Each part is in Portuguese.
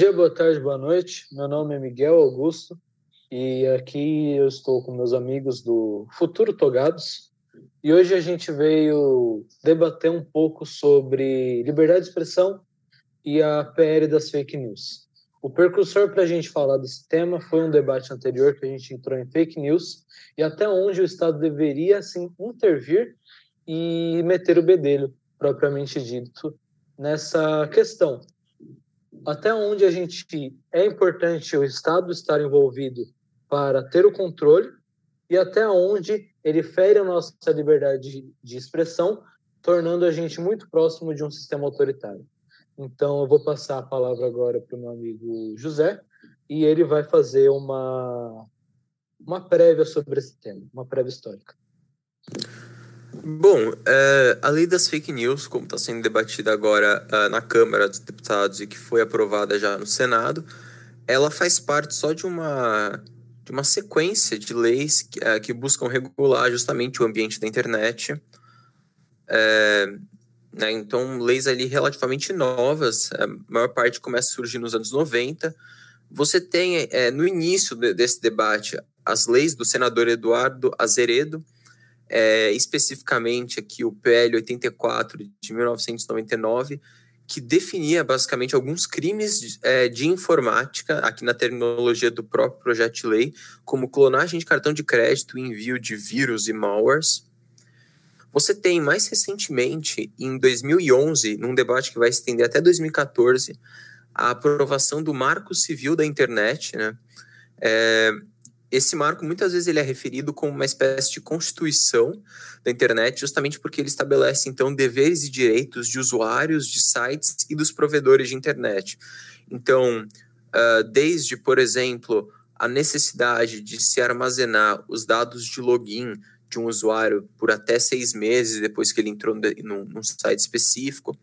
dia, boa tarde, boa noite. Meu nome é Miguel Augusto e aqui eu estou com meus amigos do Futuro Togados. E hoje a gente veio debater um pouco sobre liberdade de expressão e a PL das fake news. O precursor para a gente falar desse tema foi um debate anterior que a gente entrou em fake news e até onde o Estado deveria assim, intervir e meter o bedelho, propriamente dito, nessa questão. Até onde a gente é importante o Estado estar envolvido para ter o controle e até onde ele fere a nossa liberdade de expressão, tornando a gente muito próximo de um sistema autoritário. Então, eu vou passar a palavra agora para o meu amigo José, e ele vai fazer uma, uma prévia sobre esse tema, uma prévia histórica. Bom, é, a lei das fake news, como está sendo debatida agora uh, na Câmara dos Deputados e que foi aprovada já no Senado, ela faz parte só de uma, de uma sequência de leis que, uh, que buscam regular justamente o ambiente da internet. Né? Então, leis ali relativamente novas, a maior parte começa a surgir nos anos 90. Você tem, no início de, desse debate, as leis do senador Eduardo Azeredo, é, especificamente aqui o PL 84 de 1999, que definia basicamente alguns crimes de, é, de informática, aqui na terminologia do próprio projeto de lei, como clonagem de cartão de crédito, envio de vírus e malwares. Você tem mais recentemente, em 2011, num debate que vai estender até 2014, a aprovação do Marco Civil da Internet, né? É, esse marco muitas vezes ele é referido como uma espécie de constituição da internet, justamente porque ele estabelece então deveres e direitos de usuários de sites e dos provedores de internet. Então, uh, desde, por exemplo, a necessidade de se armazenar os dados de login de um usuário por até seis meses depois que ele entrou num site específico,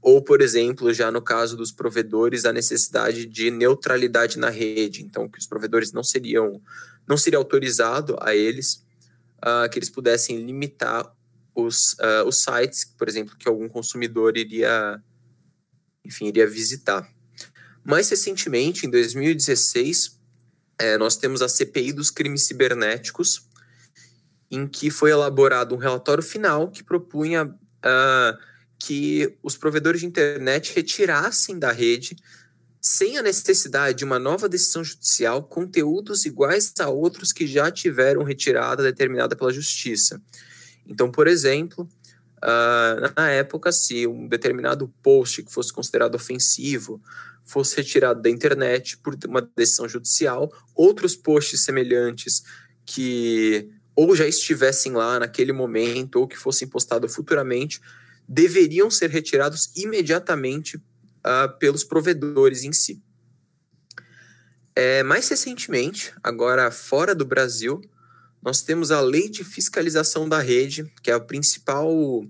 ou, por exemplo, já no caso dos provedores, a necessidade de neutralidade na rede, então que os provedores não seriam, não seria autorizado a eles uh, que eles pudessem limitar os, uh, os sites, por exemplo, que algum consumidor iria, enfim, iria visitar. Mais recentemente, em 2016, é, nós temos a CPI dos crimes cibernéticos, em que foi elaborado um relatório final que propunha uh, que os provedores de internet retirassem da rede, sem a necessidade de uma nova decisão judicial, conteúdos iguais a outros que já tiveram retirada determinada pela justiça. Então, por exemplo, uh, na época, se um determinado post que fosse considerado ofensivo fosse retirado da internet por uma decisão judicial, outros posts semelhantes que ou já estivessem lá naquele momento, ou que fossem postados futuramente, deveriam ser retirados imediatamente uh, pelos provedores em si. É, mais recentemente, agora fora do Brasil, nós temos a Lei de Fiscalização da Rede, que é a principal,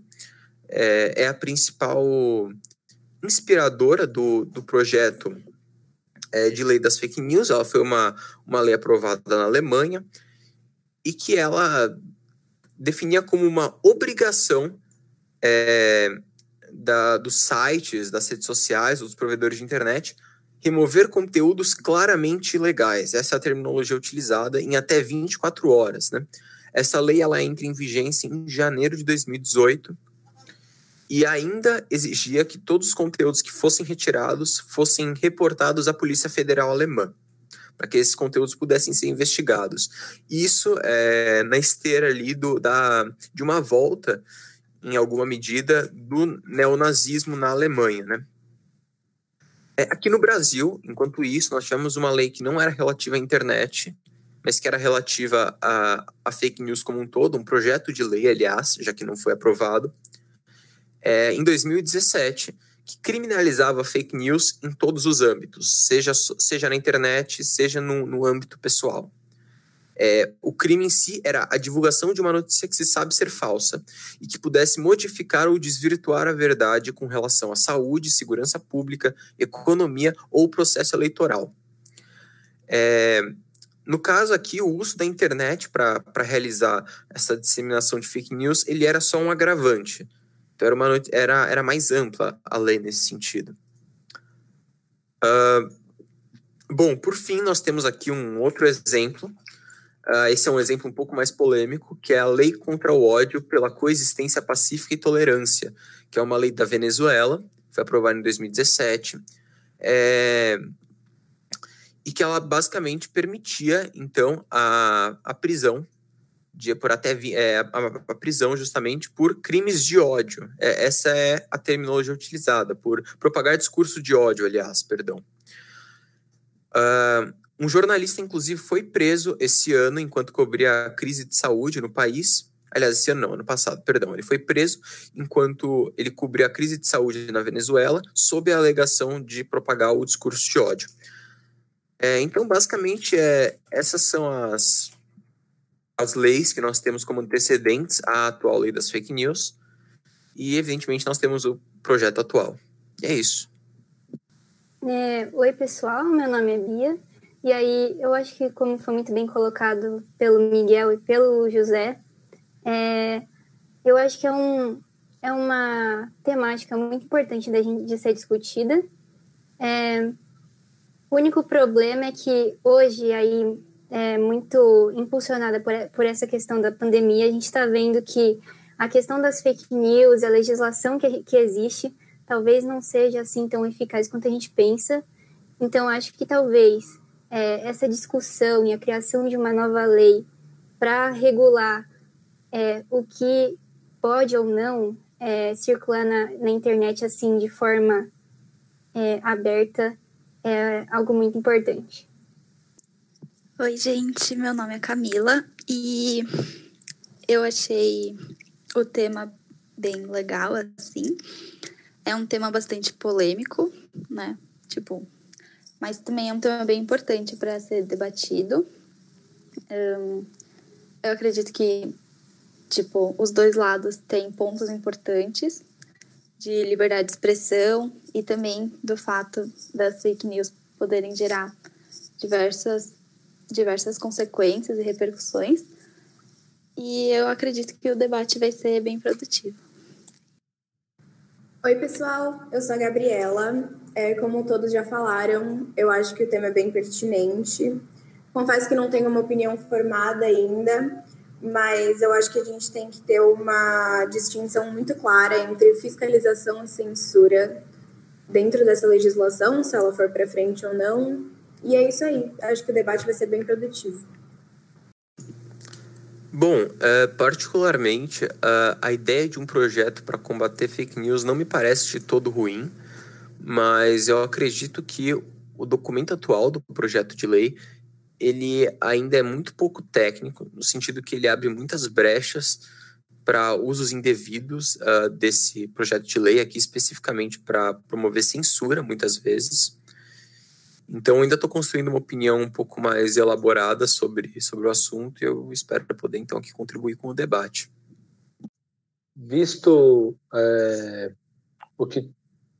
é, é a principal inspiradora do, do projeto é, de lei das fake news. Ela foi uma, uma lei aprovada na Alemanha e que ela definia como uma obrigação é, da, dos sites, das redes sociais, dos provedores de internet, remover conteúdos claramente ilegais. Essa é a terminologia utilizada em até 24 horas. Né? Essa lei ela entra em vigência em janeiro de 2018 e ainda exigia que todos os conteúdos que fossem retirados fossem reportados à Polícia Federal Alemã para que esses conteúdos pudessem ser investigados. Isso é na esteira ali do, da, de uma volta, em alguma medida, do neonazismo na Alemanha, né? É, aqui no Brasil, enquanto isso, nós tivemos uma lei que não era relativa à internet, mas que era relativa a, a fake news como um todo, um projeto de lei, aliás, já que não foi aprovado, é, em 2017, que criminalizava fake news em todos os âmbitos, seja, seja na internet, seja no, no âmbito pessoal. É, o crime em si era a divulgação de uma notícia que se sabe ser falsa e que pudesse modificar ou desvirtuar a verdade com relação à saúde, segurança pública, economia ou processo eleitoral. É, no caso aqui, o uso da internet para realizar essa disseminação de fake news, ele era só um agravante. Então era, uma, era, era mais ampla a lei nesse sentido. Uh, bom, por fim, nós temos aqui um outro exemplo. Uh, esse é um exemplo um pouco mais polêmico, que é a Lei contra o Ódio pela Coexistência Pacífica e Tolerância, que é uma lei da Venezuela, foi aprovada em 2017, é, e que ela basicamente permitia, então, a, a prisão de, por até é, a, a, prisão justamente por crimes de ódio. É, essa é a terminologia utilizada, por propagar discurso de ódio, aliás, perdão. Uh, um jornalista, inclusive, foi preso esse ano enquanto cobria a crise de saúde no país. Aliás, esse ano não, ano passado, perdão. Ele foi preso enquanto ele cobria a crise de saúde na Venezuela, sob a alegação de propagar o discurso de ódio. É, então, basicamente, é, essas são as as leis que nós temos como antecedentes à atual lei das fake news. E, evidentemente, nós temos o projeto atual. E é isso. É, oi, pessoal. Meu nome é Bia. E aí, eu acho que, como foi muito bem colocado pelo Miguel e pelo José, é, eu acho que é, um, é uma temática muito importante da gente de ser discutida. É, o único problema é que hoje aí é, muito impulsionada por, por essa questão da pandemia, a gente está vendo que a questão das fake news, a legislação que, que existe, talvez não seja assim tão eficaz quanto a gente pensa. Então, acho que talvez é, essa discussão e a criação de uma nova lei para regular é, o que pode ou não é, circular na, na, internet assim de forma é, aberta é algo muito importante. Oi, gente, meu nome é Camila e eu achei o tema bem legal, assim. É um tema bastante polêmico, né? Tipo, mas também é um tema bem importante para ser debatido. Eu acredito que, tipo, os dois lados têm pontos importantes de liberdade de expressão e também do fato das fake news poderem gerar diversas diversas consequências e repercussões. E eu acredito que o debate vai ser bem produtivo. Oi, pessoal, eu sou a Gabriela. É, como todos já falaram, eu acho que o tema é bem pertinente. Confesso que não tenho uma opinião formada ainda, mas eu acho que a gente tem que ter uma distinção muito clara entre fiscalização e censura dentro dessa legislação, se ela for para frente ou não, e é isso aí. Acho que o debate vai ser bem produtivo. Bom, uh, particularmente, uh, a ideia de um projeto para combater fake news não me parece de todo ruim, mas eu acredito que o documento atual do projeto de lei ele ainda é muito pouco técnico, no sentido que ele abre muitas brechas para usos indevidos uh, desse projeto de lei, aqui especificamente para promover censura, muitas vezes. Então, ainda estou construindo uma opinião um pouco mais elaborada sobre, sobre o assunto e eu espero poder, então, aqui contribuir com o debate. Visto é, o que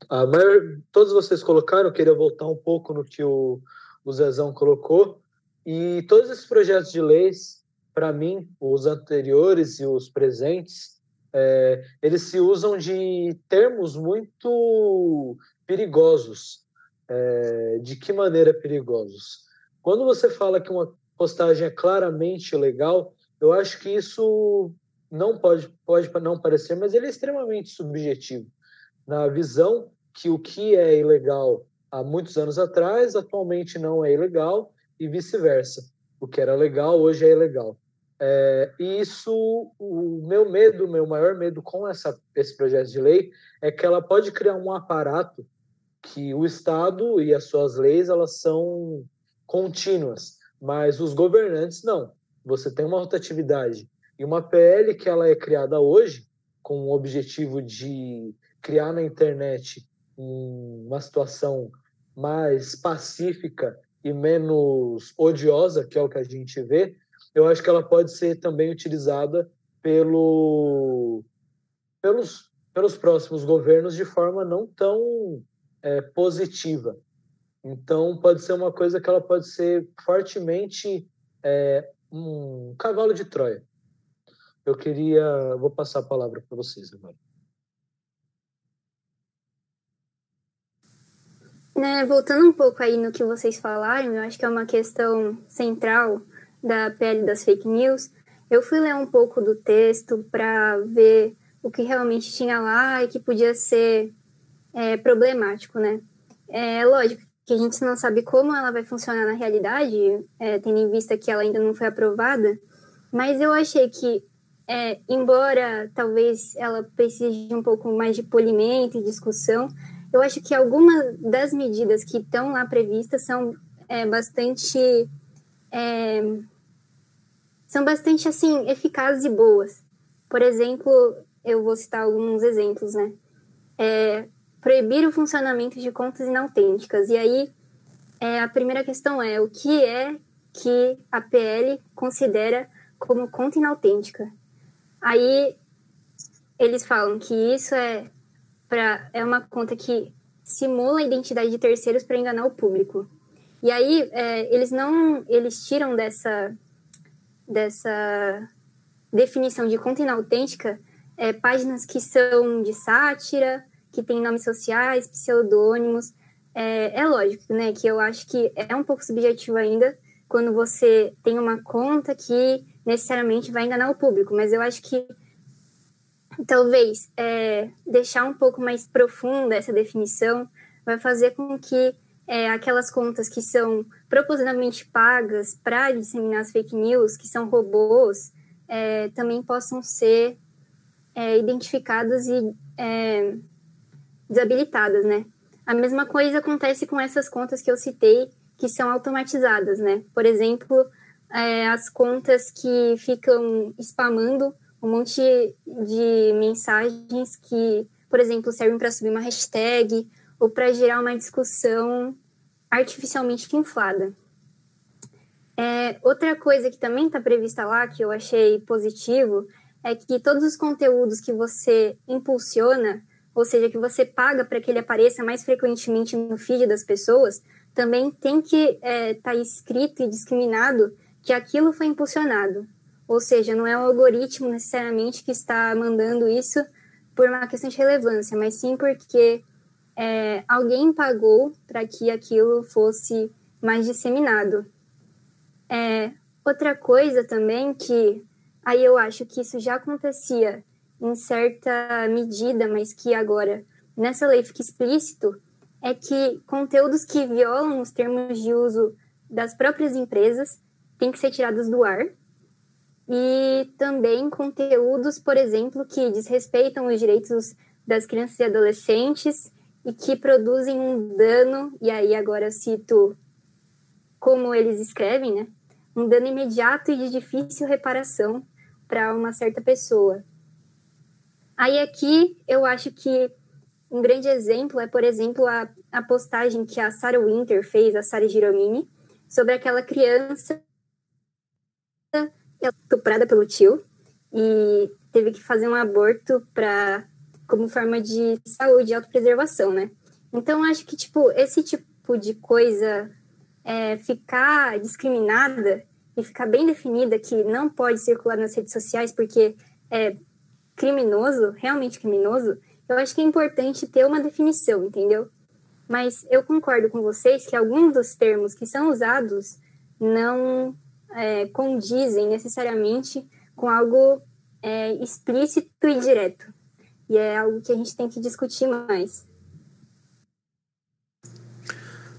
a maior, todos vocês colocaram, eu queria voltar um pouco no que o, o Zezão colocou. E todos esses projetos de leis, para mim, os anteriores e os presentes, é, eles se usam de termos muito perigosos é, de que maneira perigosos? Quando você fala que uma postagem é claramente ilegal, eu acho que isso não pode, pode não parecer, mas ele é extremamente subjetivo. Na visão que o que é ilegal há muitos anos atrás, atualmente não é ilegal, e vice-versa. O que era legal, hoje é ilegal. É, e isso, o meu medo, o meu maior medo com essa, esse projeto de lei é que ela pode criar um aparato que o Estado e as suas leis elas são contínuas, mas os governantes não. Você tem uma rotatividade e uma PL que ela é criada hoje com o objetivo de criar na internet uma situação mais pacífica e menos odiosa, que é o que a gente vê, eu acho que ela pode ser também utilizada pelo, pelos, pelos próximos governos de forma não tão é, positiva. Então, pode ser uma coisa que ela pode ser fortemente é, um cavalo de Troia. Eu queria. Vou passar a palavra para vocês agora. Né, voltando um pouco aí no que vocês falaram, eu acho que é uma questão central da pele das fake news. Eu fui ler um pouco do texto para ver o que realmente tinha lá e que podia ser é, problemático, né? É lógico que a gente não sabe como ela vai funcionar na realidade, é, tendo em vista que ela ainda não foi aprovada, mas eu achei que, é, embora talvez ela precise de um pouco mais de polimento e discussão, eu acho que algumas das medidas que estão lá previstas são é, bastante é, são bastante assim eficazes e boas. Por exemplo, eu vou citar alguns exemplos, né? É, proibir o funcionamento de contas inautênticas. E aí, é, a primeira questão é o que é que a PL considera como conta inautêntica. Aí eles falam que isso é para é uma conta que simula a identidade de terceiros para enganar o público. E aí é, eles não eles tiram dessa dessa definição de conta inautêntica é, páginas que são de sátira, que têm nomes sociais, pseudônimos. É, é lógico, né, que eu acho que é um pouco subjetivo ainda quando você tem uma conta que necessariamente vai enganar o público, mas eu acho que talvez é, deixar um pouco mais profunda essa definição vai fazer com que é, aquelas contas que são propositalmente pagas para disseminar as fake news, que são robôs, é, também possam ser é, identificadas e é, desabilitadas, né? A mesma coisa acontece com essas contas que eu citei, que são automatizadas, né? Por exemplo, é, as contas que ficam spamando um monte de mensagens que, por exemplo, servem para subir uma hashtag ou para gerar uma discussão artificialmente inflada. É, outra coisa que também está prevista lá, que eu achei positivo, é que todos os conteúdos que você impulsiona, ou seja, que você paga para que ele apareça mais frequentemente no feed das pessoas, também tem que estar é, tá escrito e discriminado que aquilo foi impulsionado. Ou seja, não é o algoritmo necessariamente que está mandando isso por uma questão de relevância, mas sim porque é, alguém pagou para que aquilo fosse mais disseminado. É, outra coisa também que aí eu acho que isso já acontecia em certa medida, mas que agora nessa lei fica explícito, é que conteúdos que violam os termos de uso das próprias empresas têm que ser tirados do ar. E também conteúdos, por exemplo, que desrespeitam os direitos das crianças e adolescentes e que produzem um dano, e aí agora cito como eles escrevem, né? Um dano imediato e de difícil reparação para uma certa pessoa. Aí aqui eu acho que um grande exemplo é, por exemplo, a, a postagem que a Sarah Winter fez, a Sarah Giromini, sobre aquela criança estuprada pelo tio e teve que fazer um aborto para como forma de saúde e autopreservação, né? Então, acho que, tipo, esse tipo de coisa é, ficar discriminada e ficar bem definida que não pode circular nas redes sociais porque é criminoso, realmente criminoso, eu acho que é importante ter uma definição, entendeu? Mas eu concordo com vocês que alguns dos termos que são usados não é, condizem necessariamente com algo é, explícito e direto. E é algo que a gente tem que discutir mais.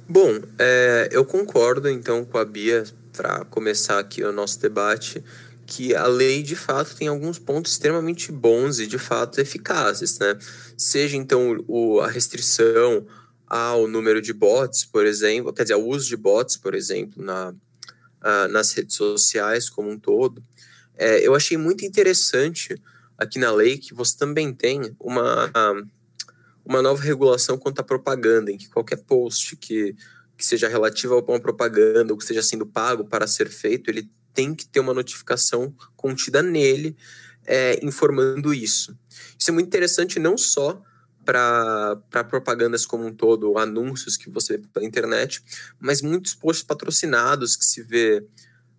Bom, é, eu concordo então com a Bia, para começar aqui o nosso debate, que a lei de fato tem alguns pontos extremamente bons e de fato eficazes, né? Seja então o, a restrição ao número de bots, por exemplo, quer dizer, ao uso de bots, por exemplo, na, uh, nas redes sociais como um todo. É, eu achei muito interessante aqui na lei que você também tem uma, uma nova regulação quanto à propaganda, em que qualquer post que, que seja relativo a uma propaganda ou que esteja sendo pago para ser feito, ele tem que ter uma notificação contida nele é, informando isso. Isso é muito interessante não só para propagandas como um todo, anúncios que você vê pela internet, mas muitos posts patrocinados que se vê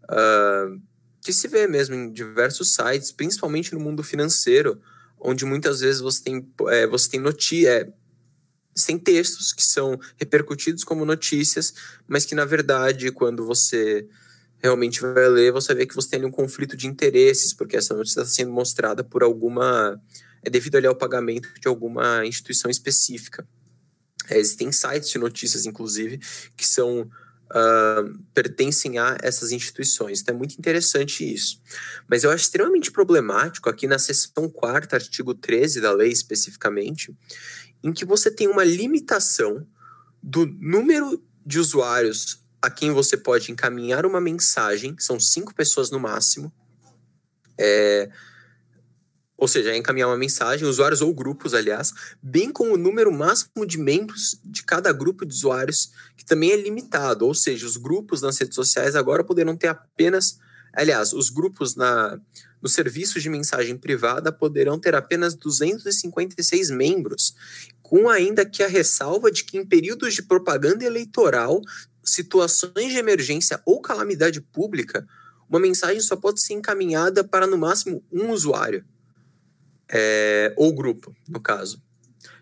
uh, que se vê mesmo em diversos sites, principalmente no mundo financeiro, onde muitas vezes você tem, é, você tem notícia, é, sem textos que são repercutidos como notícias, mas que na verdade, quando você realmente vai ler, você vê que você tem um conflito de interesses, porque essa notícia está sendo mostrada por alguma. É devido ali ao pagamento de alguma instituição específica. É, existem sites de notícias, inclusive, que são. Uh, pertencem a essas instituições. Então é muito interessante isso. Mas eu acho extremamente problemático aqui na seção 4, artigo 13 da lei especificamente, em que você tem uma limitação do número de usuários a quem você pode encaminhar uma mensagem, são cinco pessoas no máximo. É, ou seja, é encaminhar uma mensagem, usuários ou grupos, aliás, bem como o número máximo de membros de cada grupo de usuários, que também é limitado. Ou seja, os grupos nas redes sociais agora poderão ter apenas. Aliás, os grupos na, no serviço de mensagem privada poderão ter apenas 256 membros, com ainda que a ressalva de que em períodos de propaganda eleitoral situações de emergência ou calamidade pública, uma mensagem só pode ser encaminhada para no máximo um usuário, é, ou grupo, no caso.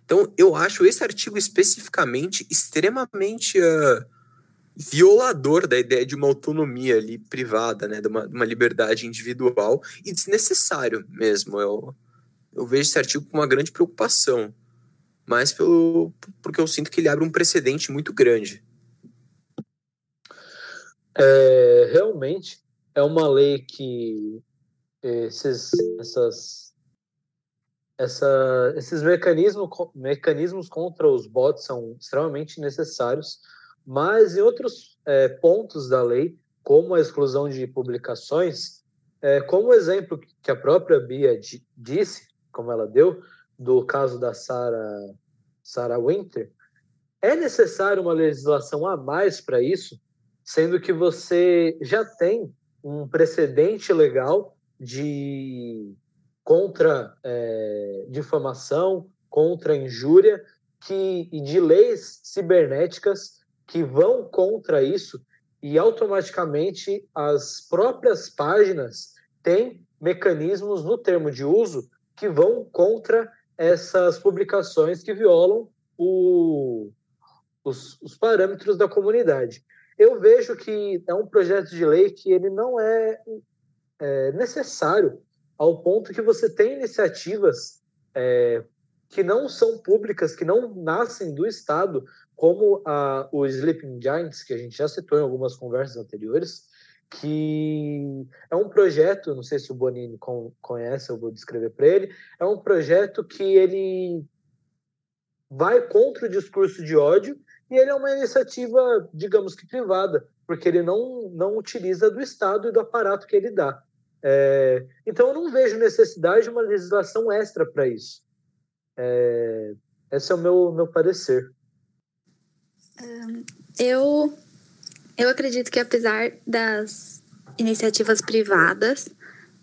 Então, eu acho esse artigo especificamente extremamente uh, violador da ideia de uma autonomia ali privada, né, de uma, de uma liberdade individual e desnecessário mesmo. Eu, eu vejo esse artigo com uma grande preocupação, mas pelo, porque eu sinto que ele abre um precedente muito grande. É, realmente é uma lei que esses, essas, essa, esses mecanismos, mecanismos contra os bots são extremamente necessários, mas em outros é, pontos da lei, como a exclusão de publicações, é, como o exemplo que a própria Bia disse, como ela deu, do caso da Sarah, Sarah Winter, é necessário uma legislação a mais para isso, sendo que você já tem um precedente legal de contra é, difamação, contra injúria, que, e de leis cibernéticas que vão contra isso, e automaticamente as próprias páginas têm mecanismos no termo de uso que vão contra essas publicações que violam o, os, os parâmetros da comunidade. Eu vejo que é um projeto de lei que ele não é, é necessário ao ponto que você tem iniciativas é, que não são públicas, que não nascem do Estado, como a, o Sleeping Giants, que a gente já citou em algumas conversas anteriores, que é um projeto, não sei se o Bonini conhece, eu vou descrever para ele, é um projeto que ele vai contra o discurso de ódio e ele é uma iniciativa, digamos que privada, porque ele não, não utiliza do Estado e do aparato que ele dá. É, então, eu não vejo necessidade de uma legislação extra para isso. É, esse é o meu, meu parecer. Eu, eu acredito que, apesar das iniciativas privadas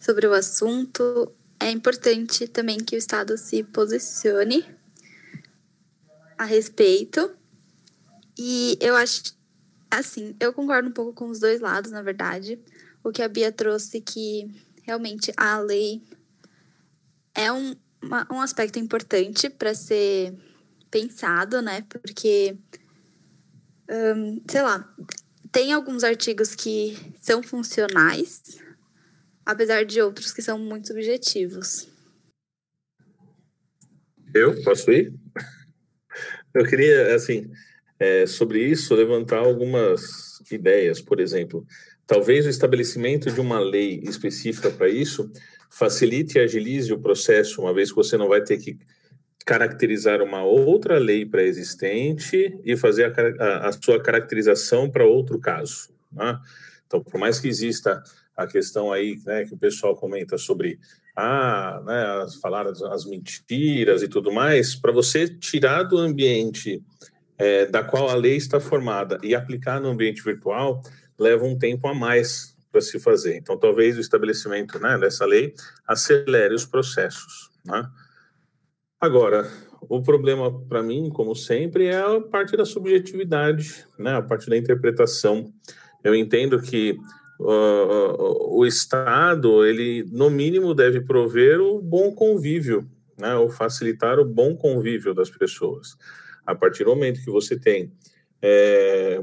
sobre o assunto, é importante também que o Estado se posicione a respeito e eu acho, assim, eu concordo um pouco com os dois lados, na verdade. O que a Bia trouxe que realmente a lei é um, uma, um aspecto importante para ser pensado, né? Porque, um, sei lá, tem alguns artigos que são funcionais, apesar de outros que são muito subjetivos. Eu posso ir? Eu queria, assim, é, sobre isso, levantar algumas ideias. Por exemplo, talvez o estabelecimento de uma lei específica para isso facilite e agilize o processo, uma vez que você não vai ter que caracterizar uma outra lei pré-existente e fazer a, a, a, sua caracterização para outro caso. Né? Então, por mais que exista a questão aí né, que o pessoal comenta sobre ah, né, falar as, as mentiras e tudo mais, para você tirar do ambiente é, da qual a lei está formada e aplicar no ambiente virtual leva um tempo a mais para se fazer. Então, talvez o estabelecimento né, dessa lei acelere os processos. Né? Agora, o problema para mim, como sempre, é a parte da subjetividade, né, a parte da interpretação. Eu entendo que uh, o Estado, ele, no mínimo, deve prover o bom convívio, né, ou facilitar o bom convívio das pessoas. A partir do momento que você tem é,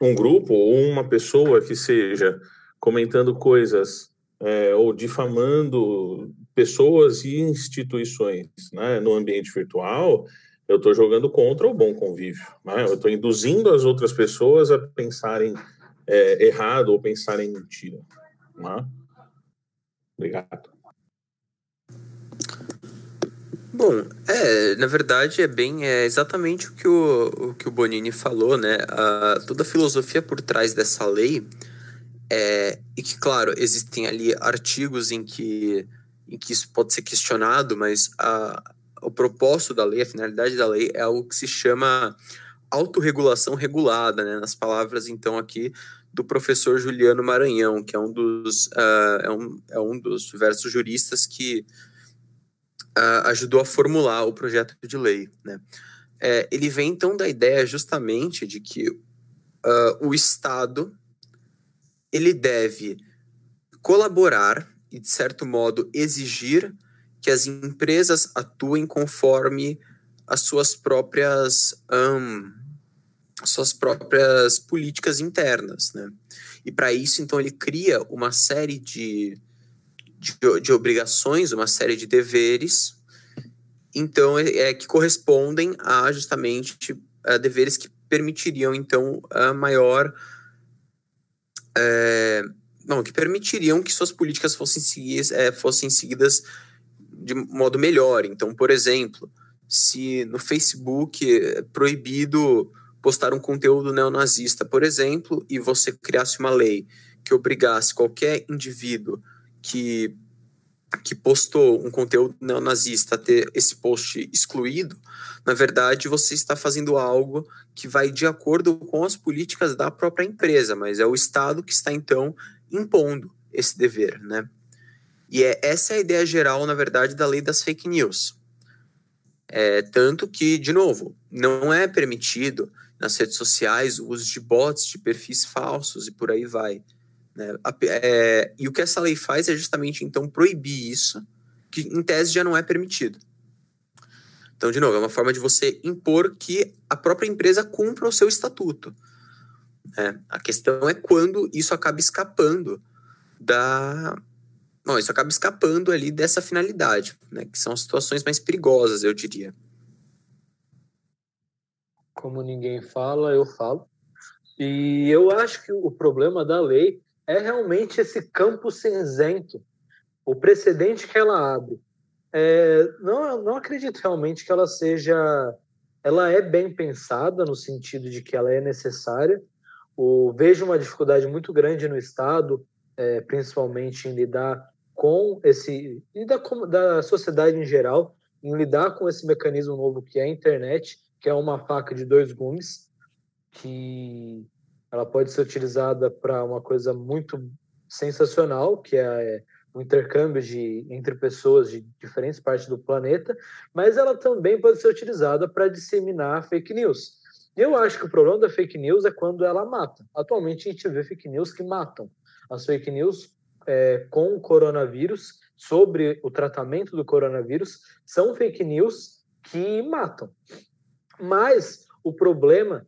um grupo ou uma pessoa que seja comentando coisas é, ou difamando pessoas e instituições né, no ambiente virtual, eu estou jogando contra o bom convívio. Né? Eu estou induzindo as outras pessoas a pensarem é, errado ou pensarem mentira. Né? Obrigado. Bom, é, na verdade é bem é exatamente o que o, o que o Bonini falou, né? A, toda a filosofia por trás dessa lei é, e que, claro, existem ali artigos em que, em que isso pode ser questionado, mas a, o propósito da lei, a finalidade da lei é algo que se chama autorregulação regulada, né? Nas palavras, então, aqui do professor Juliano Maranhão, que é um dos, uh, é um, é um dos diversos juristas que uh, ajudou a formular o projeto de lei. Né? É, ele vem então da ideia justamente de que uh, o Estado ele deve colaborar e de certo modo exigir que as empresas atuem conforme as suas próprias um, suas próprias políticas internas, né? E para isso, então, ele cria uma série de, de, de, obrigações, uma série de deveres, então, é, é que correspondem a justamente a deveres que permitiriam, então, a maior... É, não, que permitiriam que suas políticas fossem, seguidas, é, fossem seguidas de modo melhor. Então, por exemplo, se no Facebook é proibido postar um conteúdo neonazista, por exemplo, e você criasse uma lei que obrigasse qualquer indivíduo que, que postou um conteúdo neonazista ter esse post excluído, na verdade você está fazendo algo que vai de acordo com as políticas da própria empresa, mas é o Estado que está então impondo esse dever, né? E é, essa é a ideia geral, na verdade, da lei das fake news. É, tanto que, de novo, não é permitido nas redes sociais o uso de bots, de perfis falsos e por aí vai. Né? É, e o que essa lei faz é justamente, então, proibir isso, que em tese já não é permitido. Então, de novo, é uma forma de você impor que a própria empresa cumpra o seu estatuto. Né? A questão é quando isso acaba escapando da. Não, isso acaba escapando ali dessa finalidade, né? que são situações mais perigosas, eu diria como ninguém fala, eu falo. E eu acho que o problema da lei é realmente esse campo cinzento, o precedente que ela abre. É, não, não acredito realmente que ela seja. Ela é bem pensada no sentido de que ela é necessária. O, vejo uma dificuldade muito grande no Estado, é, principalmente em lidar com esse. e da, da sociedade em geral, em lidar com esse mecanismo novo que é a internet que é uma faca de dois gumes, que ela pode ser utilizada para uma coisa muito sensacional, que é o intercâmbio de, entre pessoas de diferentes partes do planeta, mas ela também pode ser utilizada para disseminar fake news. Eu acho que o problema da fake news é quando ela mata. Atualmente a gente vê fake news que matam. As fake news é, com o coronavírus, sobre o tratamento do coronavírus, são fake news que matam. Mas o problema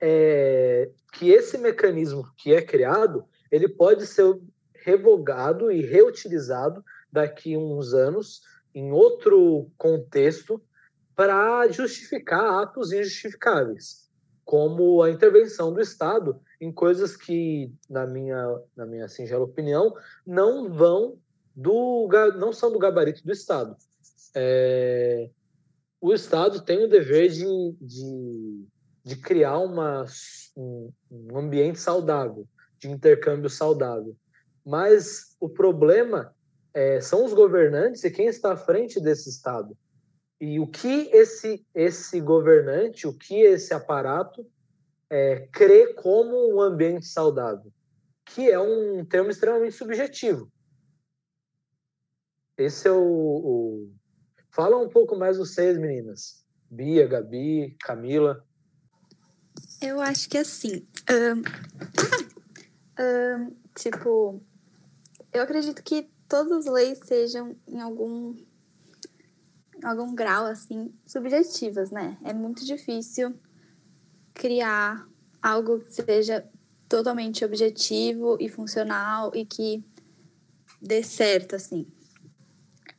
é que esse mecanismo que é criado, ele pode ser revogado e reutilizado daqui a uns anos em outro contexto para justificar atos injustificáveis, como a intervenção do Estado em coisas que, na minha, na minha singela opinião, não vão do não são do gabarito do Estado. É, o Estado tem o dever de, de, de criar uma, um, um ambiente saudável, de intercâmbio saudável. Mas o problema é, são os governantes e quem está à frente desse Estado. E o que esse, esse governante, o que esse aparato é, crê como um ambiente saudável, que é um termo extremamente subjetivo. Esse é o, o Fala um pouco mais vocês, meninas. Bia, Gabi, Camila. Eu acho que assim. Um, um, tipo, eu acredito que todas as leis sejam em algum algum grau assim subjetivas, né? É muito difícil criar algo que seja totalmente objetivo e funcional e que dê certo assim.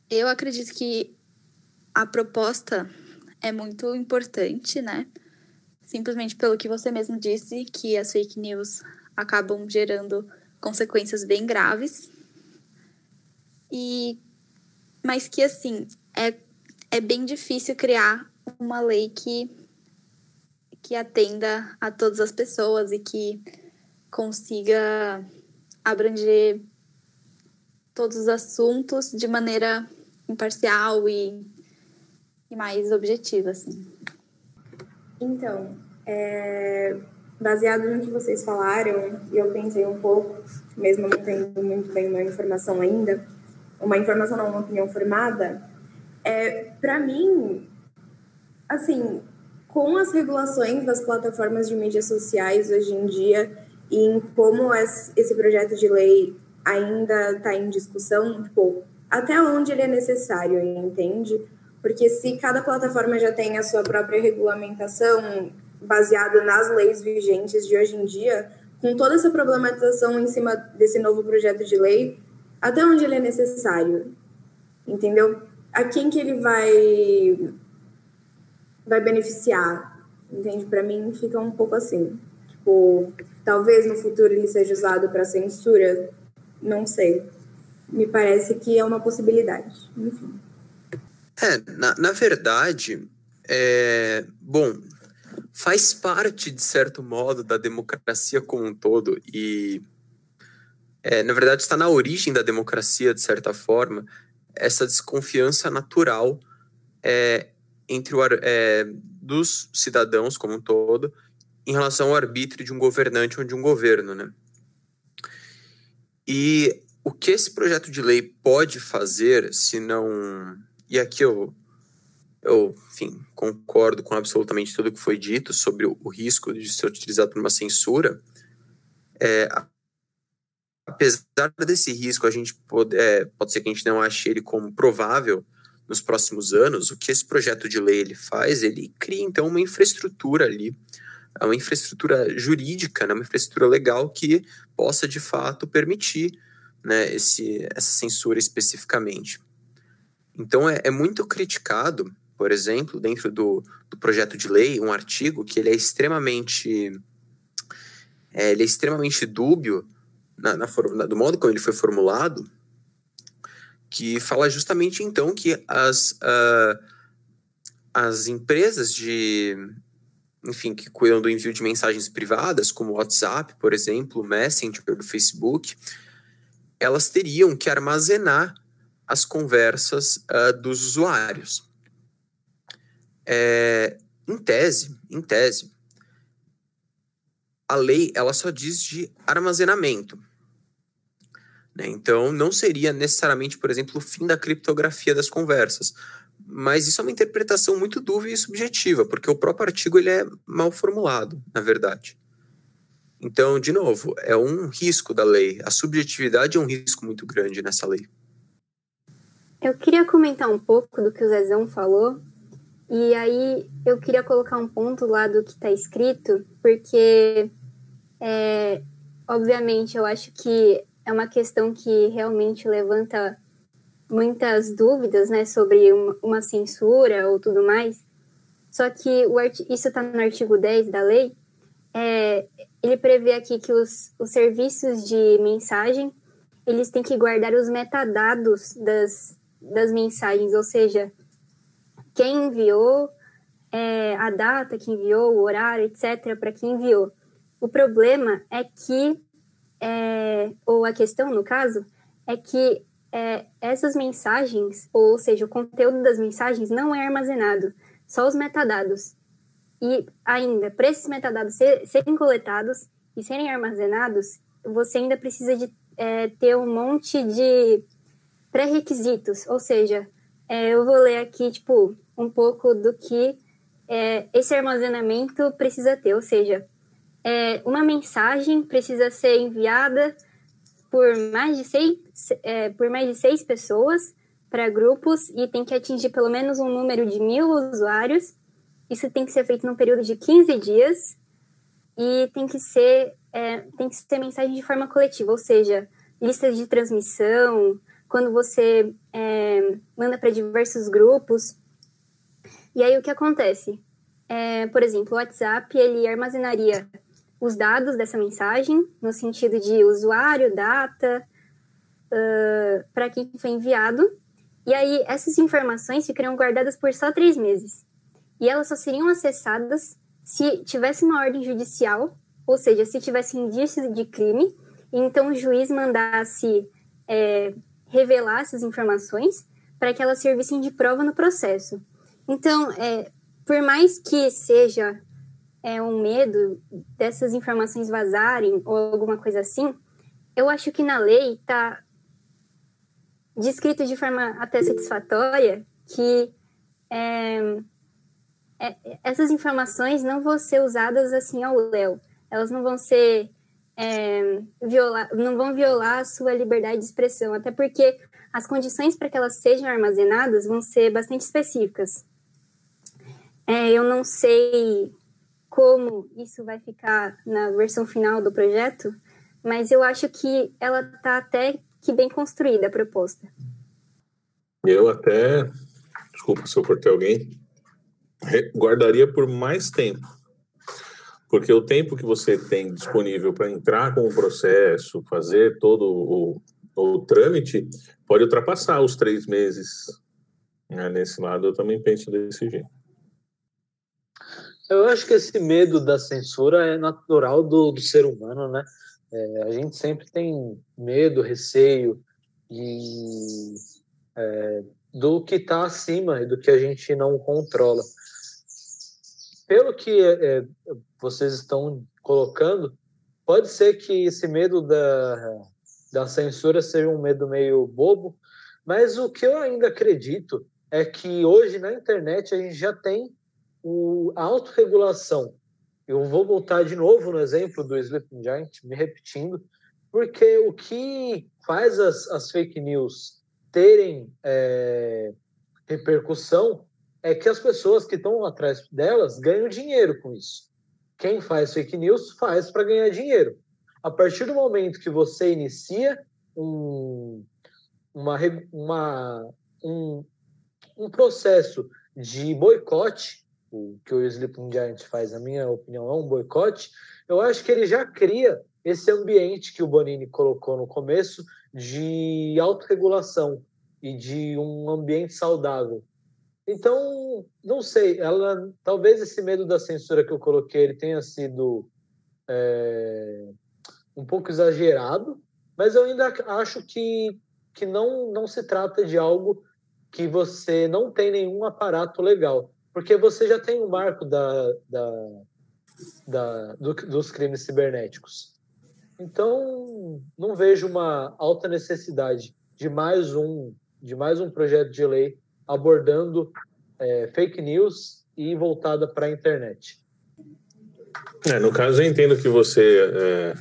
Eu acredito que a proposta é muito importante, né? Simplesmente pelo que você mesmo disse, que as fake news acabam gerando consequências bem graves. E mas que assim, é é bem difícil criar uma lei que, que atenda a todas as pessoas e que consiga abranger todos os assuntos de maneira imparcial e, e mais objetiva, assim. Então, é, baseado no que vocês falaram, e eu pensei um pouco, mesmo não tendo muito bem uma informação ainda, uma informação não, uma opinião formada, é, para mim, assim, com as regulações das plataformas de mídias sociais hoje em dia e em como esse projeto de lei ainda está em discussão, tipo, até onde ele é necessário, entende? Porque se cada plataforma já tem a sua própria regulamentação baseada nas leis vigentes de hoje em dia, com toda essa problematização em cima desse novo projeto de lei, até onde ele é necessário? Entendeu? a quem que ele vai vai beneficiar, entende? Para mim fica um pouco assim, tipo, talvez no futuro ele seja usado para censura, não sei. Me parece que é uma possibilidade, enfim. É, na, na verdade, é, bom, faz parte, de certo modo, da democracia como um todo e, é, na verdade, está na origem da democracia, de certa forma, essa desconfiança natural é, entre o, é, dos cidadãos como um todo em relação ao arbítrio de um governante ou de um governo, né? E o que esse projeto de lei pode fazer, se não... E aqui eu, eu enfim, concordo com absolutamente tudo que foi dito sobre o, risco de ser utilizado por uma censura. É, apesar desse risco, a gente pode, é, pode ser que a gente não ache ele como provável nos próximos anos, o que esse projeto de lei ele faz, ele cria então uma infraestrutura ali, é uma infraestrutura jurídica, né, uma infraestrutura legal que possa de fato permitir né, esse, essa censura especificamente. Então é, é muito criticado, por exemplo, dentro do, do projeto de lei, um artigo que ele é extremamente é, ele é extremamente dúbio na, na, na, do modo como ele foi formulado, que fala justamente então que as, uh, as empresas de enfim, que cuidam do envio de mensagens privadas, como o WhatsApp, por exemplo, o Messenger do Facebook, elas teriam que armazenar as conversas uh, dos usuários. É, em tese, em tese, a lei ela só diz de armazenamento. Né? Então, não seria necessariamente, por exemplo, o fim da criptografia das conversas. Mas isso é uma interpretação muito dúvida e subjetiva, porque o próprio artigo ele é mal formulado, na verdade. Então, de novo, é um risco da lei. A subjetividade é um risco muito grande nessa lei. Eu queria comentar um pouco do que o Zezão falou, e aí eu queria colocar um ponto lá do que está escrito, porque, é, obviamente, eu acho que é uma questão que realmente levanta muitas dúvidas, né, sobre uma, censura ou tudo mais. Só que o isso está no artigo 10 da lei. É, ele prevê aqui que os, os serviços de mensagem eles têm que guardar os metadados das, das mensagens, ou seja, quem enviou, é, a data que enviou, o horário, etc., para quem enviou. O problema é que é, ou a questão, no caso, é que é, essas mensagens, ou seja, o conteúdo das mensagens não é armazenado, só os metadados. E ainda, para esses metadados ser, serem coletados e serem armazenados, você ainda precisa de é, ter um monte de pré-requisitos, ou seja, é, eu vou ler aqui, tipo, um pouco do que é, esse armazenamento precisa ter, ou seja, é, uma mensagem precisa ser enviada por mais de seis, é, por mais de seis pessoas para grupos e tem que atingir pelo menos um número de mil usuários. Isso tem que ser feito num período de 15 dias e tem que ser é, tem que ser mensagem de forma coletiva, ou seja, listas de transmissão, quando você é, manda para diversos grupos. E aí o que acontece? É, por exemplo, o WhatsApp ele armazenaria os dados dessa mensagem, no sentido de usuário, data, uh, para quem foi enviado. E aí essas informações ficariam guardadas por só três meses. E elas só seriam acessadas se tivesse uma ordem judicial, ou seja, se tivesse indícios de crime, então o juiz mandasse é, revelar essas informações para que elas servissem de prova no processo. Então, é, por mais que seja é, um medo dessas informações vazarem ou alguma coisa assim, eu acho que na lei está descrito de forma até satisfatória que é, é, essas informações não vão ser usadas assim ao léu. Elas não vão ser é, violar, não vão violar a sua liberdade de expressão, até porque as condições para que elas sejam armazenadas vão ser bastante específicas. É, eu não sei como isso vai ficar na versão final do projeto, mas eu acho que ela está até que bem construída a proposta. Eu até, desculpa se eu cortei alguém, guardaria por mais tempo. Porque o tempo que você tem disponível para entrar com o processo, fazer todo o, o trâmite, pode ultrapassar os três meses. Né? Nesse lado, eu também penso desse jeito. Eu acho que esse medo da censura é natural do, do ser humano, né? É, a gente sempre tem medo, receio e é, do que está acima e do que a gente não controla. Pelo que é, vocês estão colocando, pode ser que esse medo da, da censura seja um medo meio bobo, mas o que eu ainda acredito é que hoje na internet a gente já tem o, a autorregulação. Eu vou voltar de novo no exemplo do Sleeping Giant, me repetindo, porque o que faz as, as fake news terem é, repercussão é que as pessoas que estão atrás delas ganham dinheiro com isso. Quem faz fake news faz para ganhar dinheiro. A partir do momento que você inicia um, uma, uma, um, um processo de boicote, o que o Sleeping Giant faz, na minha opinião, é um boicote, eu acho que ele já cria esse ambiente que o Bonini colocou no começo de autorregulação e de um ambiente saudável. Então, não sei, ela talvez esse medo da censura que eu coloquei ele tenha sido é, um pouco exagerado, mas eu ainda acho que, que não, não se trata de algo que você não tem nenhum aparato legal, porque você já tem o um marco da, da, da do, dos crimes cibernéticos. Então, não vejo uma alta necessidade de mais um de mais um projeto de lei abordando é, fake news e voltada para a internet. É, no caso, eu entendo que você é,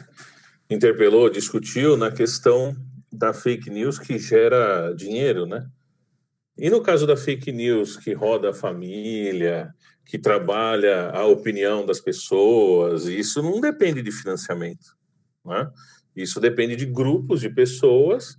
interpelou, discutiu na questão da fake news que gera dinheiro, né? E no caso da fake news que roda a família, que trabalha a opinião das pessoas, isso não depende de financiamento, né? Isso depende de grupos de pessoas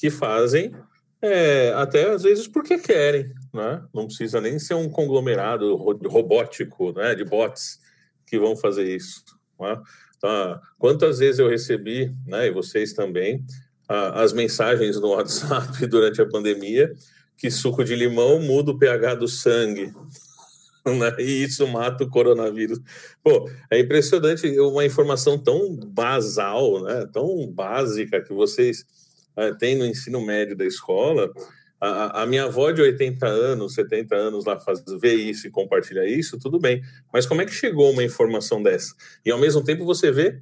que fazem é, até às vezes porque querem, né? Não precisa nem ser um conglomerado robótico, né? De bots que vão fazer isso. Né? Tá? Quantas vezes eu recebi, né? E vocês também, as mensagens no WhatsApp durante a pandemia que suco de limão muda o pH do sangue. Né? E isso mata o coronavírus. Pô, é impressionante uma informação tão basal, né? tão básica que vocês tem no ensino médio da escola, a, a, minha avó de 80 anos, 70 anos lá faz, vê isso e compartilha isso, tudo bem. Mas como é que chegou uma informação dessa? E ao mesmo tempo você vê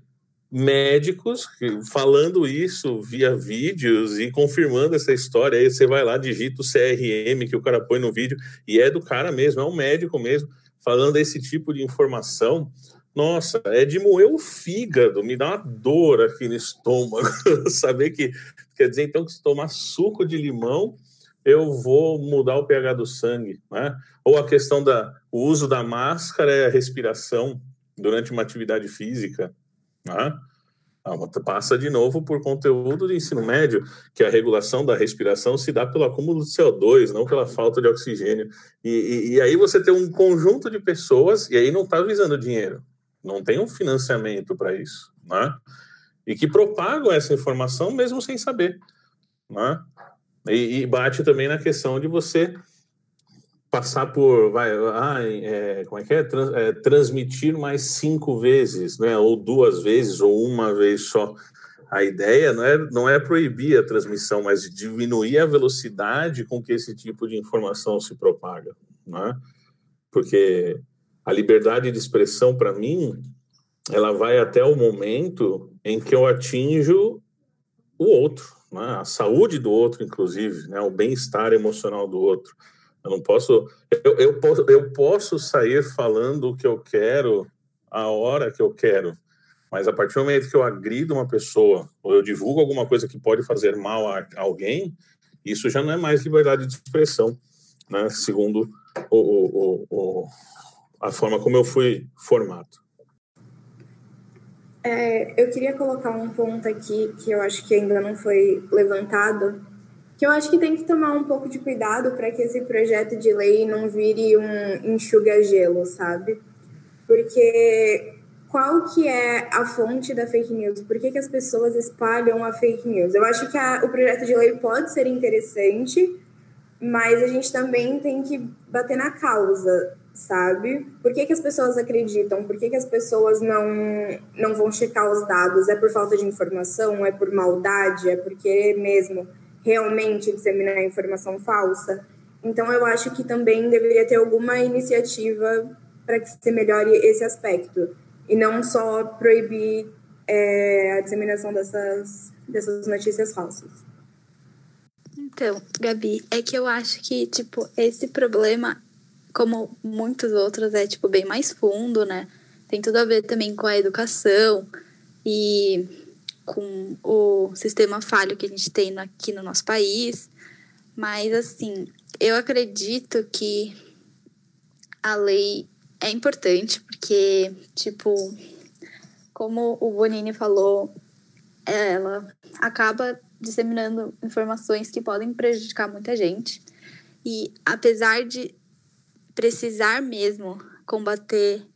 médicos falando isso via vídeos e confirmando essa história. Aí você vai lá, digita o CRM que o cara põe no vídeo e é do cara mesmo, é um médico mesmo, falando esse tipo de informação. Nossa, é de moer o fígado, me dá uma dor aqui no estômago. Saber que quer dizer então que se tomar suco de limão eu vou mudar o pH do sangue, né? Ou a questão da o uso da máscara e a respiração durante uma atividade física, né? Ah, passa de novo por conteúdo de ensino médio, que a regulação da respiração se dá pelo acúmulo de CO2, não pela falta de oxigênio. E, e, e aí você tem um conjunto de pessoas, e aí não está visando dinheiro, não tem um financiamento para isso, né? E que propagam essa informação mesmo sem saber, né? E, e bate também na questão de você passar por, vai, ah, é, como é que é? Trans, é? Transmitir mais cinco vezes, né? Ou duas vezes, ou uma vez só. A ideia não é, não é proibir a transmissão, mas diminuir a velocidade com que esse tipo de informação se propaga, né? Porque a liberdade de expressão, para mim, ela vai até o momento em que eu atinjo o outro, né? a saúde do outro, inclusive, né? o bem-estar emocional do outro. Eu não posso eu, eu, posso. eu posso sair falando o que eu quero a hora que eu quero, mas a partir do momento que eu agrido uma pessoa ou eu divulgo alguma coisa que pode fazer mal a alguém, isso já não é mais liberdade de expressão, né? segundo o, o, o, a forma como eu fui formado. É, eu queria colocar um ponto aqui que eu acho que ainda não foi levantado, que eu acho que tem que tomar um pouco de cuidado para que esse projeto de lei não vire um enxuga-gelo, sabe? Porque qual que é a fonte da fake news? Por que, que as pessoas espalham a fake news? Eu acho que a, o projeto de lei pode ser interessante, mas a gente também tem que bater na causa, sabe? Por que, que as pessoas acreditam? Por que, que as pessoas não, não vão checar os dados? É por falta de informação? É por maldade? É porque mesmo realmente disseminar informação falsa. Então, eu acho que também deveria ter alguma iniciativa para que se melhore esse aspecto e não só proibir é, a disseminação dessas, dessas notícias falsas. Então, Gabi, é que eu acho que, tipo, esse problema, como muitos outros, é, tipo, bem mais fundo, né? Tem tudo a ver também com a educação e com o sistema falho que a gente tem aqui no nosso país. Mas, assim, eu acredito que a lei é importante, porque, tipo, como o Bonini falou, ela acaba disseminando informações que podem prejudicar muita gente. E apesar de precisar mesmo combater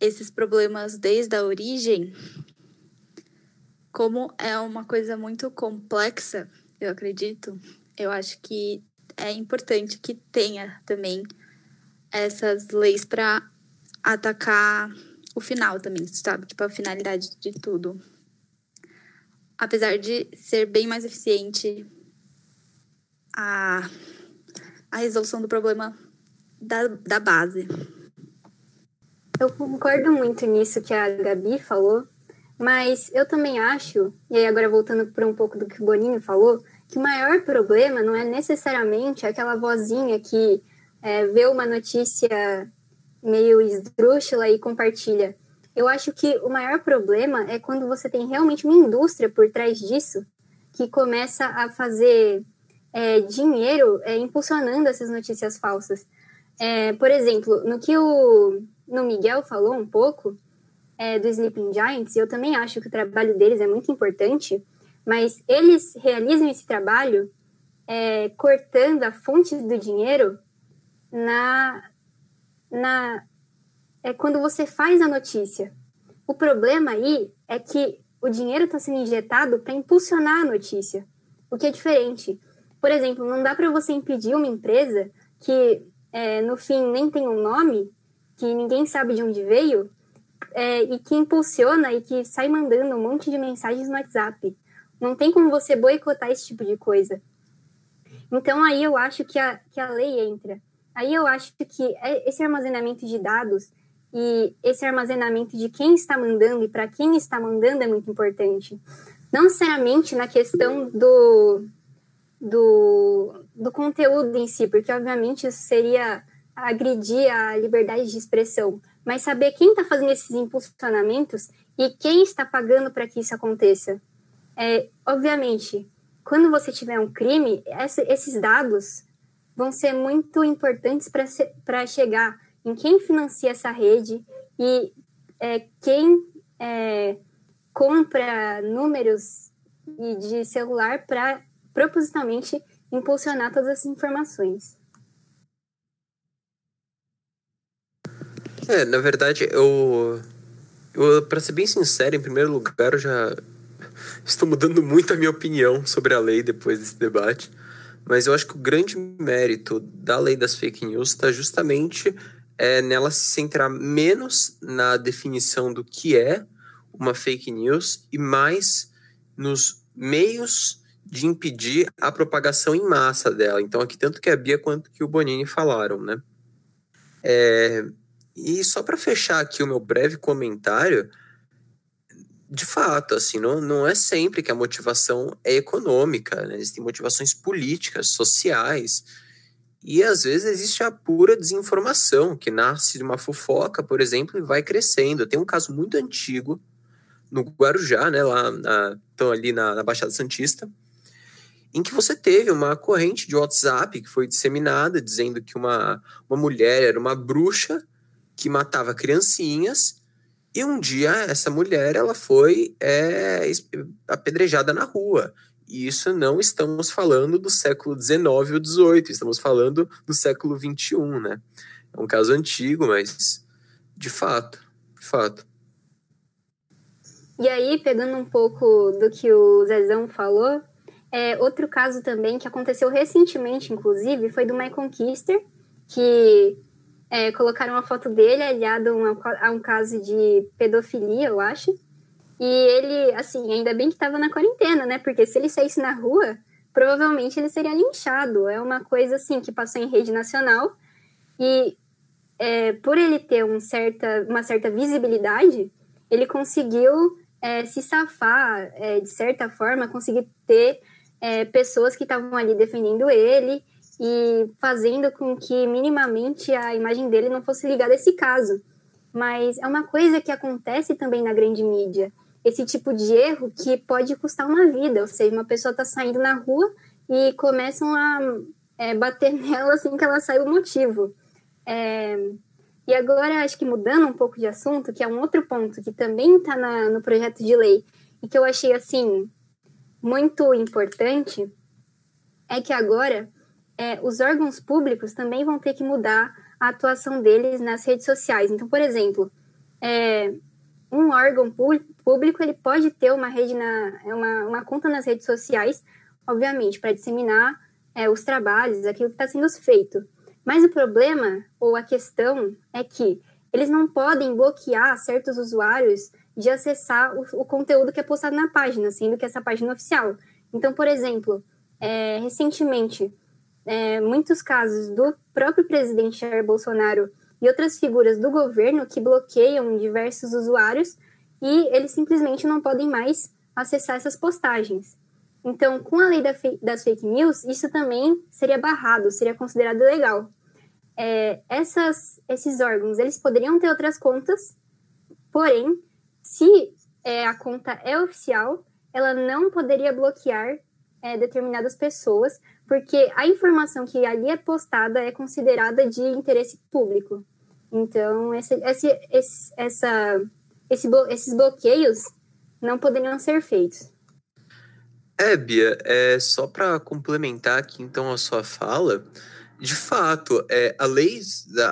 esses problemas desde a origem, como é uma coisa muito complexa, eu acredito, eu acho que é importante que tenha também essas leis para atacar o final também, sabe? Tipo, a finalidade de tudo. Apesar de ser bem mais eficiente a, a resolução do problema da, da base. Eu concordo muito nisso que a Gabi falou, mas eu também acho, e aí agora voltando para um pouco do que o Boninho falou, que o maior problema não é necessariamente aquela vozinha que é, vê uma notícia meio esdrúxula e compartilha. Eu acho que o maior problema é quando você tem realmente uma indústria por trás disso que começa a fazer é, dinheiro é, impulsionando essas notícias falsas. É, por exemplo, no que o no Miguel falou um pouco, é, do Sleeping Giants, eu também acho que o trabalho deles é muito importante, mas eles realizam esse trabalho é, cortando a fonte do dinheiro na, na é quando você faz a notícia. O problema aí é que o dinheiro está sendo injetado para impulsionar a notícia, o que é diferente. Por exemplo, não dá para você impedir uma empresa que é, no fim nem tem um nome, que ninguém sabe de onde veio, é, e que impulsiona e que sai mandando um monte de mensagens no WhatsApp. Não tem como você boicotar esse tipo de coisa. Então aí eu acho que a, que a lei entra. Aí eu acho que é, esse armazenamento de dados e esse armazenamento de quem está mandando e para quem está mandando é muito importante. Não necessariamente na questão do, do, do conteúdo em si, porque obviamente isso seria agredir a liberdade de expressão, mas saber quem está fazendo esses impulsionamentos e quem está pagando para que isso aconteça. É, obviamente, quando você tiver um crime, essa, esses dados vão ser muito importantes para chegar em quem financia essa rede e é, quem é, compra números de celular para propositalmente impulsionar todas essas informações. É, na verdade, eu, eu ser bem sincero, em primeiro lugar, eu já estou mudando muito a minha opinião sobre a lei depois desse debate. Mas eu acho que o grande mérito da lei das fake news está justamente é, nela se centrar menos na definição do que é uma fake news e mais nos meios de impedir a propagação em massa dela. Então, aqui tanto que a Bia quanto que o Bonini falaram, né? É, e só para fechar aqui o meu breve comentário, de fato, assim, não, não é sempre que a motivação é econômica, né? Existem motivações políticas, sociais, e às vezes existe a pura desinformação, que nasce de uma fofoca, por exemplo, e vai crescendo. Tem um caso muito antigo no Guarujá, né, lá na, ali na, na Baixada Santista, em que você teve uma corrente de WhatsApp que foi disseminada dizendo que uma, uma mulher era uma bruxa que matava criancinhas e um dia essa mulher ela foi é, apedrejada na rua. E isso não estamos falando do século XIX ou XVIII, estamos falando do século XXI, né? É um caso antigo, mas de fato, de fato. E aí, pegando um pouco do que o Zezão falou, é, outro caso também que aconteceu recentemente, inclusive, foi do Michael Kister, que é, colocaram uma foto dele aliado a, a um caso de pedofilia, eu acho. E ele, assim, ainda bem que estava na quarentena, né? Porque se ele saísse na rua, provavelmente ele seria linchado. É uma coisa, assim, que passou em rede nacional. E é, por ele ter um certa, uma certa visibilidade, ele conseguiu é, se safar, é, de certa forma, conseguir ter é, pessoas que estavam ali defendendo ele e fazendo com que minimamente a imagem dele não fosse ligada a esse caso. Mas é uma coisa que acontece também na grande mídia. Esse tipo de erro que pode custar uma vida, ou seja, uma pessoa está saindo na rua e começam a é, bater nela assim que ela sai o motivo. É, e agora, acho que mudando um pouco de assunto, que é um outro ponto que também está no projeto de lei e que eu achei assim muito importante, é que agora é, os órgãos públicos também vão ter que mudar a atuação deles nas redes sociais. Então, por exemplo, é, um órgão público ele pode ter uma rede na uma, uma conta nas redes sociais, obviamente, para disseminar é, os trabalhos, aquilo que está sendo feito. Mas o problema ou a questão é que eles não podem bloquear certos usuários de acessar o, o conteúdo que é postado na página, sendo que essa página é oficial. Então, por exemplo, é, recentemente é, muitos casos do próprio presidente Jair Bolsonaro e outras figuras do governo que bloqueiam diversos usuários e eles simplesmente não podem mais acessar essas postagens. Então, com a lei das fake news, isso também seria barrado, seria considerado legal. É, essas, esses órgãos, eles poderiam ter outras contas, porém, se é, a conta é oficial, ela não poderia bloquear é, determinadas pessoas, porque a informação que ali é postada é considerada de interesse público. Então, esse, esse, esse, essa, esse, esses bloqueios não poderiam ser feitos. É, Bia, é, só para complementar aqui então a sua fala, de fato, é, a lei,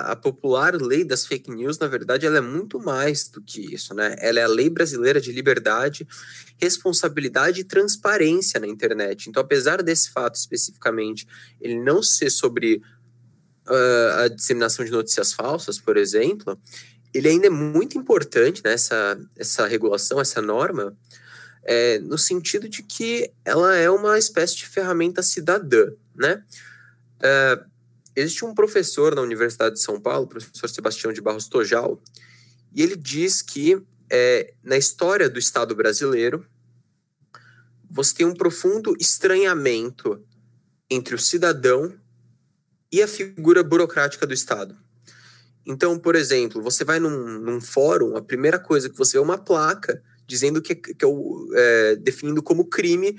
a popular lei das fake news, na verdade, ela é muito mais do que isso, né? Ela é a lei brasileira de liberdade, responsabilidade e transparência na internet. Então, apesar desse fato especificamente, ele não ser sobre uh, a disseminação de notícias falsas, por exemplo, ele ainda é muito importante né, essa regulação, essa norma, é, no sentido de que ela é uma espécie de ferramenta cidadã, né? Uh, existe um professor na Universidade de São Paulo, o professor Sebastião de Barros Tojal, e ele diz que é, na história do Estado brasileiro, você tem um profundo estranhamento entre o cidadão e a figura burocrática do Estado. Então, por exemplo, você vai num, num fórum, a primeira coisa que você vê é uma placa dizendo que, que é, definindo como crime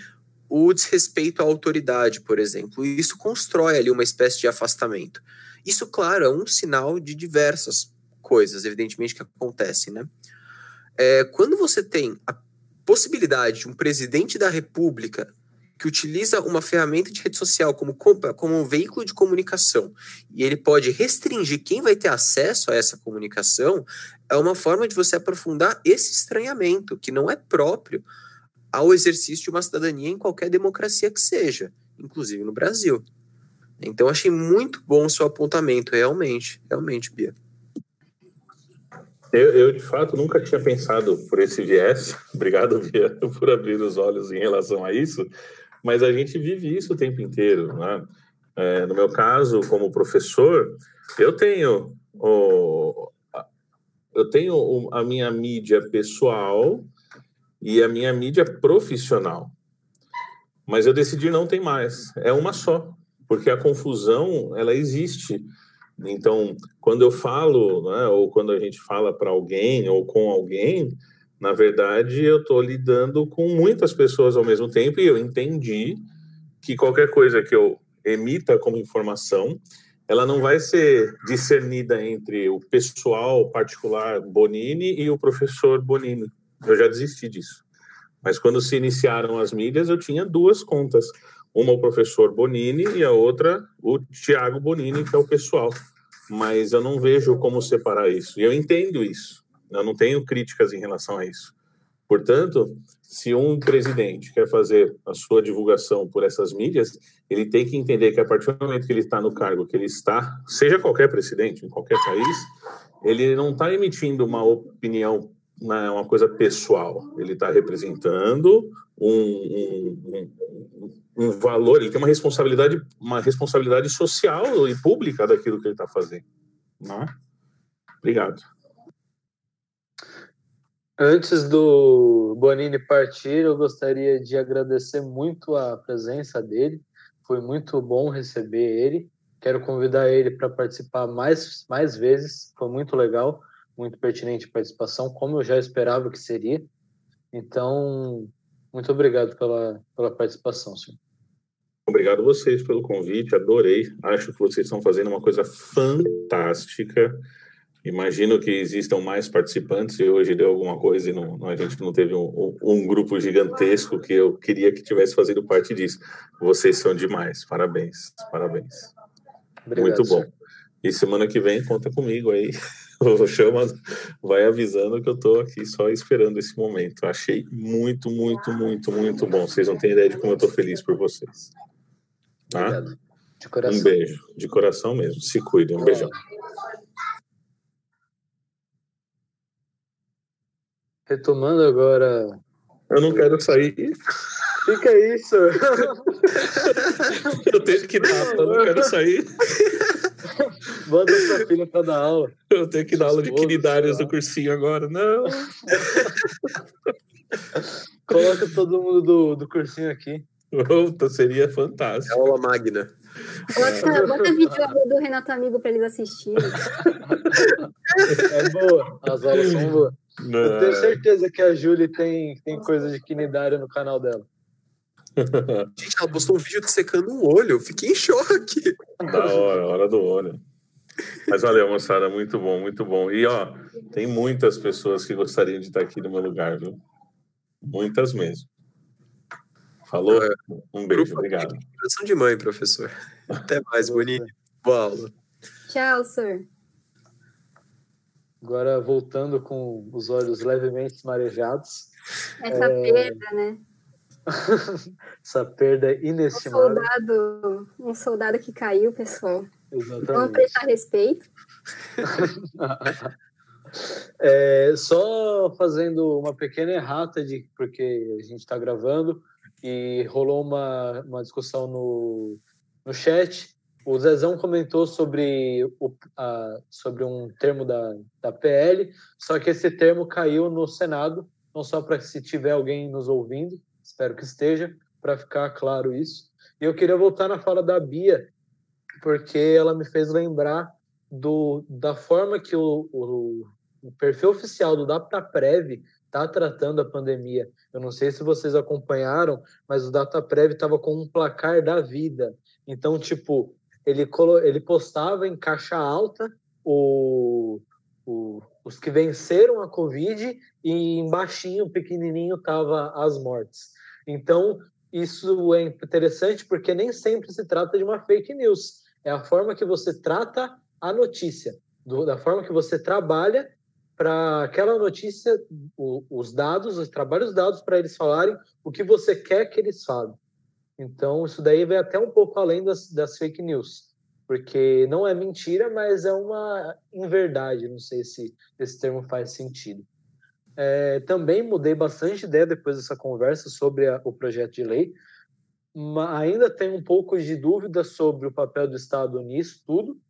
o desrespeito à autoridade, por exemplo. Isso constrói ali uma espécie de afastamento. Isso, claro, é um sinal de diversas coisas, evidentemente, que acontecem, né? É, quando você tem a possibilidade de um presidente da República que utiliza uma ferramenta de rede social como, como um veículo de comunicação e ele pode restringir quem vai ter acesso a essa comunicação, é uma forma de você aprofundar esse estranhamento, que não é próprio ao exercício de uma cidadania em qualquer democracia que seja, inclusive no Brasil. Então, achei muito bom o seu apontamento, realmente, realmente, Bia. Eu, eu, de fato, nunca tinha pensado por esse viés. Obrigado, Bia, por abrir os olhos em relação a isso. Mas a gente vive isso o tempo inteiro, né? É, no meu caso, como professor, eu tenho o, eu tenho a minha mídia pessoal e a minha mídia profissional. Mas eu decidi não ter mais. É uma só, porque a confusão ela existe então, quando eu falo, né, ou quando a gente fala para alguém ou com alguém, na verdade eu estou lidando com muitas pessoas ao mesmo tempo e eu entendi que qualquer coisa que eu emita como informação, ela não vai ser discernida entre o pessoal particular Bonini e o professor Bonini. Eu já desisti disso. Mas quando se iniciaram as mídias, eu tinha duas contas uma o professor Bonini e a outra o Tiago Bonini, que é o pessoal. Mas eu não vejo como separar isso. E eu entendo isso. Eu não tenho críticas em relação a isso. Portanto, se um presidente quer fazer a sua divulgação por essas mídias, ele tem que entender que a partir do momento que ele está no cargo que ele está, seja qualquer presidente, em qualquer país, ele não está emitindo uma opinião, né, uma coisa pessoal. Ele está representando um, um, um valor, ele tem uma responsabilidade, uma responsabilidade social e pública daquilo que ele está fazendo. Né? Obrigado. Antes do Bonini partir, eu gostaria de agradecer muito a presença dele. Foi muito bom receber ele. Quero convidar ele para participar mais, mais vezes. Foi muito legal, muito pertinente a participação, como eu já esperava que seria. Então, muito obrigado pela, pela participação, senhor. Obrigado a vocês pelo convite, adorei. Acho que vocês estão fazendo uma coisa fantástica. Imagino que existam mais participantes e hoje deu alguma coisa e não, a gente não teve um, um, grupo gigantesco que eu queria que tivesse fazendo parte disso. Vocês são demais, parabéns, parabéns. Obrigado, Muito bom. Senhor. E semana que vem conta comigo aí. O chama, vai avisando que eu estou aqui só esperando esse momento. Achei muito, muito, muito, muito bom. Vocês não têm ideia de como eu estou feliz por vocês. Tá? Obrigado. De coração. Um beijo, de coração mesmo. Se cuidem, um beijão. Retomando agora. Eu não quero sair. Fica isso. eu tenho que dar, eu não quero sair. Manda sua filha para dar aula. Eu tenho que dar aula de quinidários do cursinho agora. Não. Coloca todo mundo do, do cursinho aqui. Puta, seria fantástico. É aula magna. Bota, é. bota vídeo do Renato Amigo para eles assistirem. É boa, as aulas são boas. Não. Eu tenho certeza que a Júlia tem, tem coisa de quinidário no canal dela. Gente, ela postou um vídeo de secando um olho. Eu fiquei em choque. Da hora, hora do olho. Mas valeu, moçada. Muito bom, muito bom. E, ó, tem muitas pessoas que gostariam de estar aqui no meu lugar, viu? Muitas mesmo. Falou? É, um beijo, obrigado. Coração de mãe, professor. Até mais, Bonini. Boa aula. Tchau, sir. Agora, voltando com os olhos levemente marejados. Essa é... perda, né? Essa perda inestimável. Um soldado, um soldado que caiu, pessoal. Exatamente. Vamos prestar respeito. é, só fazendo uma pequena errata, de, porque a gente está gravando e rolou uma, uma discussão no, no chat. O Zezão comentou sobre, o, a, sobre um termo da, da PL, só que esse termo caiu no Senado, não só para se tiver alguém nos ouvindo, espero que esteja, para ficar claro isso. E eu queria voltar na fala da Bia, porque ela me fez lembrar do, da forma que o, o, o perfil oficial do DataPrev está tratando a pandemia. Eu não sei se vocês acompanharam, mas o DataPrev estava com um placar da vida. Então, tipo, ele, ele postava em caixa alta o, o, os que venceram a Covid e embaixinho, pequenininho, tava as mortes. Então, isso é interessante porque nem sempre se trata de uma fake news. É a forma que você trata a notícia, do, da forma que você trabalha para aquela notícia, o, os dados, os trabalhos dados para eles falarem o que você quer que eles falem. Então, isso daí vai até um pouco além das, das fake news porque não é mentira, mas é uma inverdade. Não sei se esse termo faz sentido. É, também mudei bastante de ideia depois dessa conversa sobre a, o projeto de lei. Ainda tenho um pouco de dúvida sobre o papel do Estado nisso tudo,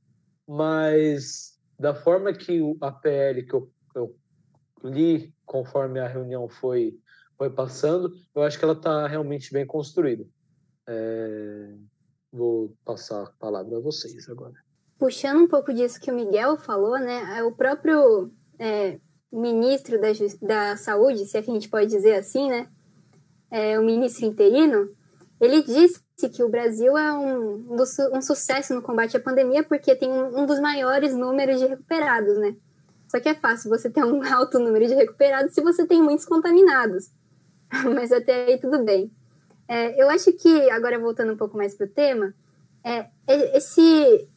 mas da forma que a PL que eu, eu li conforme a reunião foi, foi passando, eu acho que ela está realmente bem construída. É, vou passar a palavra a vocês agora. Puxando um pouco disso que o Miguel falou, né? O próprio é, ministro da, da Saúde, se é que a gente pode dizer assim, né? É, o ministro interino, ele disse que o Brasil é um, um sucesso no combate à pandemia porque tem um, dos maiores números de recuperados, né? Só que é fácil você ter um alto número de recuperados se você tem muitos contaminados. Mas até aí tudo bem. É, eu acho que, agora voltando um pouco mais para o tema, é, esse,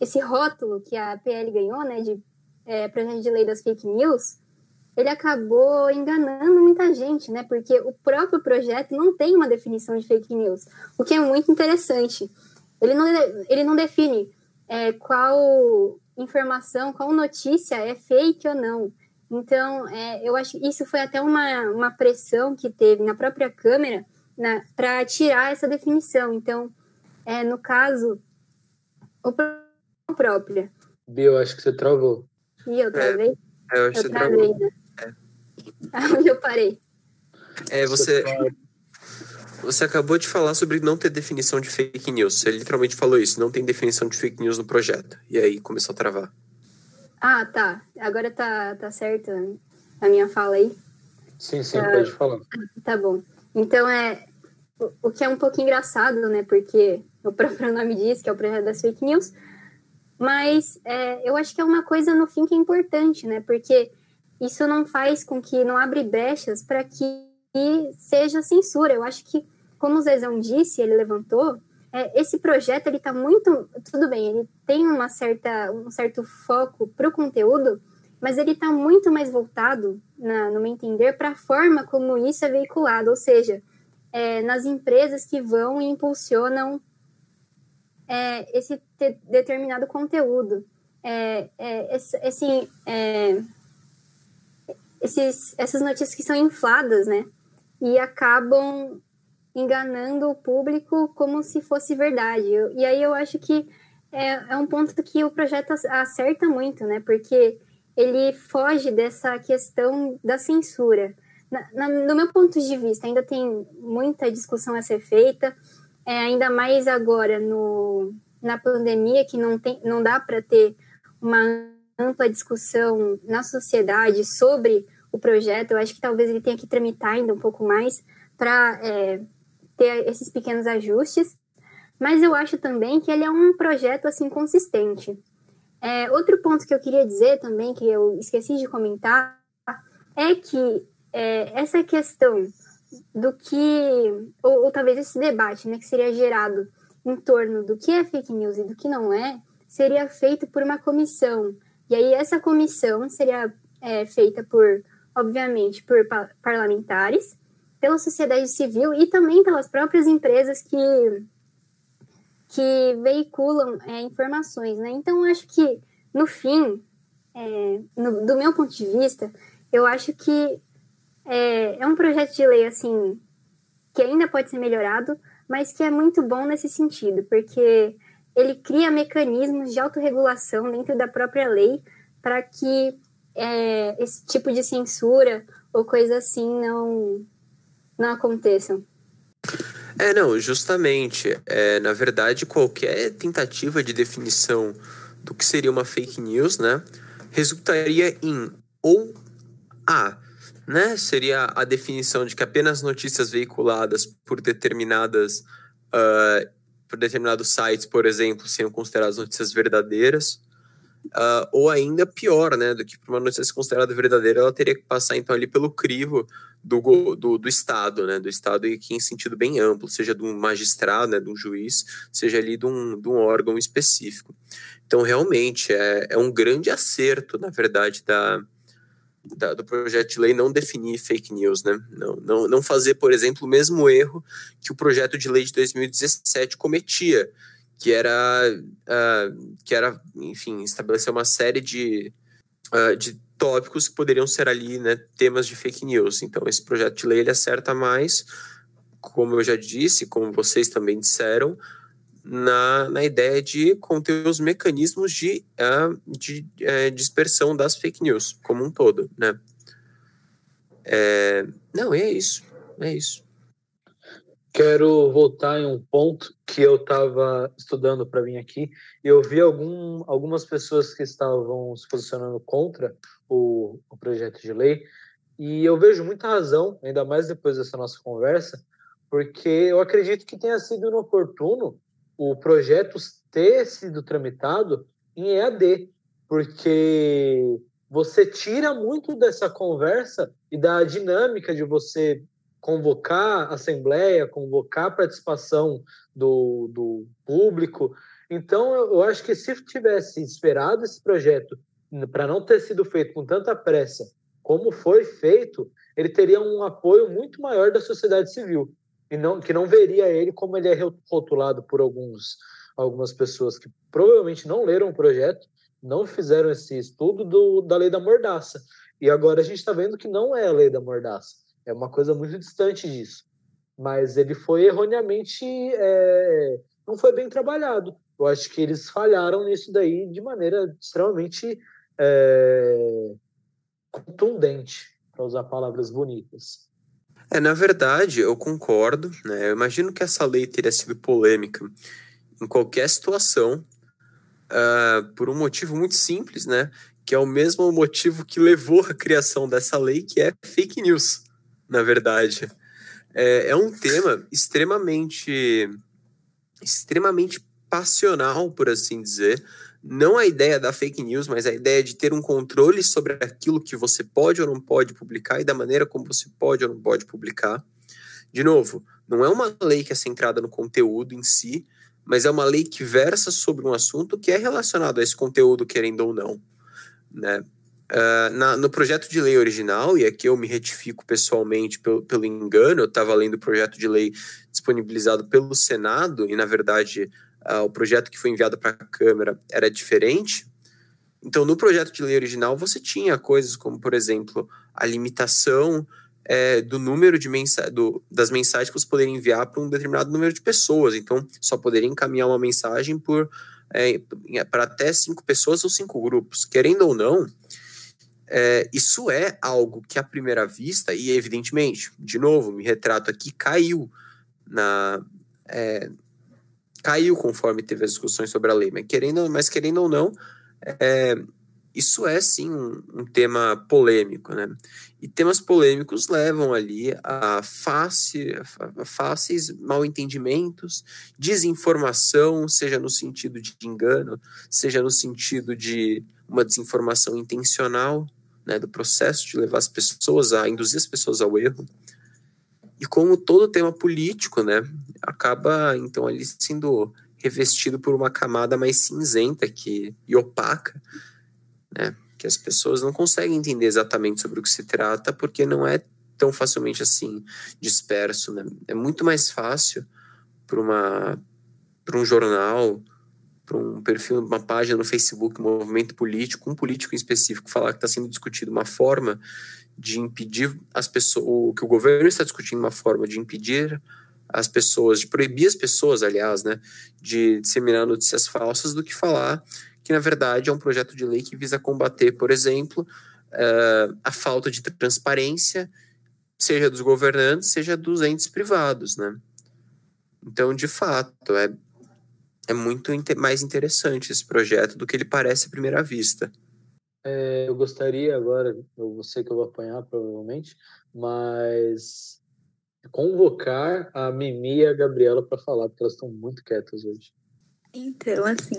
esse rótulo que a PL ganhou, né, de é, projeto de lei das fake news, ele acabou enganando muita gente, né, porque o próprio projeto não tem uma definição de fake news, o que é muito interessante. Ele não, ele não define é, qual informação, qual notícia é fake ou não. Então, é, eu acho que isso foi até uma, uma pressão que teve na própria Câmara para tirar essa definição. Então, é, no caso, o própria. Bia, eu acho que você travou. E eu travei? É, eu acho que você travou. Né? É. Onde eu parei? É, você... Você acabou de falar sobre não ter definição de fake news. Você literalmente falou isso, não tem definição de fake news no projeto. E aí começou a travar. Ah, tá. Agora tá, tá certo a minha fala aí? Sim, sim, ah, pode falar. Tá bom. Então, é o, que é um pouco engraçado, né? Porque o próprio nome diz que é o projeto das fake news. Mas é, eu acho que é uma coisa, no fim, que é importante, né? Porque isso não faz com que não abre brechas para que seja censura. Eu acho que, como o Zezão disse, ele levantou, é, esse projeto ele está muito tudo bem ele tem uma certa um certo foco para o conteúdo mas ele está muito mais voltado, na, no meu entender, para a forma como isso é veiculado, ou seja, é, nas empresas que vão e impulsionam é, esse determinado conteúdo. É, é assim, esses, essas notícias que são infladas, né? E acabam enganando o público como se fosse verdade. E aí eu acho que é, é um ponto que o projeto acerta muito, né? Porque ele foge dessa questão da censura. Na, na, no meu ponto de vista, ainda tem muita discussão a ser feita, é, ainda mais agora no, na pandemia, que não, tem, não dá para ter uma ampla discussão na sociedade sobre o projeto. Eu acho que talvez ele tenha que tramitar ainda um pouco mais para é, ter esses pequenos ajustes. Mas eu acho também que ele é um projeto assim consistente. É, outro ponto que eu queria dizer também, que eu esqueci de comentar, é que é, essa questão do que, ou, ou, talvez esse debate né, que seria gerado em torno do que é fake news e do que não é, seria feito por uma comissão. E aí essa comissão seria é, feita por, obviamente, por parlamentares, pela sociedade civil e também pelas próprias empresas que que veiculam é, informações, né? Então, acho que, no fim, é, no, do meu ponto de vista, eu acho que é, é um projeto de lei, assim, que ainda pode ser melhorado, mas que é muito bom nesse sentido, porque ele cria mecanismos de autorregulação dentro da própria lei para que é, esse tipo de censura ou coisa assim não, não aconteçam. É, não, justamente. É, na verdade, qualquer tentativa de definição do que seria uma fake news, né, resultaria em ou A. né, seria a definição de que apenas notícias veiculadas por determinadas uh, por determinados sites, por exemplo, seriam consideradas notícias verdadeiras. Uh, ou ainda pior, né, do que para uma notícia considerada verdadeira, ela teria que passar então ali pelo crivo do, do, do Estado, né, do Estado e que em sentido bem amplo, seja de um magistrado, né, de um juiz, seja ali de um, de um órgão específico. Então, realmente, é, é um grande acerto, na verdade, da, da, do projeto de lei não definir fake news, né? Não, não, não fazer, por exemplo, o mesmo erro que o projeto de lei de 2017 cometia, que era, uh, que era enfim, estabelecer uma série de, uh, de tópicos que poderiam ser ali né, temas de fake news. Então, esse projeto de lei ele acerta mais, como eu já disse, como vocês também disseram, na, na ideia de conter os mecanismos de, uh, de uh, dispersão das fake news como um todo, né? É, não, é isso, é isso. Quero voltar em um ponto que eu estava estudando para vir aqui e eu vi algum, algumas pessoas que estavam se posicionando contra o, o projeto de lei e eu vejo muita razão, ainda mais depois dessa nossa conversa, porque eu acredito que tenha sido inoportuno o projeto ter sido tramitado em EAD, porque você tira muito dessa conversa e da dinâmica de você convocar assembleia, convocar participação do, do público. Então, eu acho que se tivesse esperado esse projeto para não ter sido feito com tanta pressa como foi feito, ele teria um apoio muito maior da sociedade civil e não que não veria ele como ele é rotulado por alguns algumas pessoas que provavelmente não leram o projeto, não fizeram esse estudo do, da lei da mordaça. E agora a gente está vendo que não é a lei da mordaça, é uma coisa muito distante disso. Mas ele foi erroneamente, é, não foi bem trabalhado. Eu acho que eles falharam nisso daí de maneira extremamente é, contundente, para usar palavras bonitas. É, na verdade, eu concordo, né? Eu imagino que essa lei teria sido polêmica em qualquer situação, uh, por um motivo muito simples, né? Que é o mesmo motivo que levou à criação dessa lei, que é fake news, na verdade. É, é um tema extremamente, extremamente passional, por assim dizer, não a ideia da fake news, mas a ideia de ter um controle sobre aquilo que você pode ou não pode publicar e da maneira como você pode ou não pode publicar. De novo, não é uma lei que é centrada no conteúdo em si, mas é uma lei que versa sobre um assunto que é relacionado a esse conteúdo, querendo ou não. Né? Uh, na, no projeto de lei original, e aqui eu me retifico pessoalmente pelo, pelo engano, eu estava lendo o projeto de lei disponibilizado pelo Senado, e na verdade uh, o projeto que foi enviado para a Câmara era diferente. Então, no projeto de lei original, você tinha coisas como, por exemplo, a limitação é, do número de mensa do, das mensagens que você poderia enviar para um determinado número de pessoas. Então, só poderia encaminhar uma mensagem por é, para até cinco pessoas ou cinco grupos. Querendo ou não, é, isso é algo que, à primeira vista, e evidentemente, de novo, me retrato aqui, caiu na, é, caiu conforme teve as discussões sobre a lei, mas querendo, mas querendo ou não, é, isso é sim um, um, tema polêmico, né? E temas polêmicos levam ali a, face, a fáceis mal entendimentos, desinformação, seja no sentido de engano, seja no sentido de uma desinformação intencional, né, do processo de levar as pessoas a induzir as pessoas ao erro. E como todo tema político, né, acaba então ali sendo revestido por uma camada mais cinzenta que, e opaca, né, que as pessoas não conseguem entender exatamente sobre o que se trata, porque não é tão facilmente assim disperso, né? É muito mais fácil para uma um jornal, para um perfil, uma página no Facebook, um movimento político, um político em específico falar que está sendo discutido uma forma de impedir as pessoas, o que o governo está discutindo uma forma de impedir as pessoas, de proibir as pessoas, aliás, né, de disseminar notícias falsas, do que falar que, na verdade, é um projeto de lei que visa combater, por exemplo, uh, a falta de transparência, seja dos governantes, seja dos entes privados, né. Então, de fato, é, é muito mais interessante esse projeto do que ele parece à primeira vista. É, eu gostaria agora, eu sei que eu vou apanhar provavelmente, mas convocar a Mimi e a Gabriela para falar, porque elas estão muito quietas hoje. Então, assim,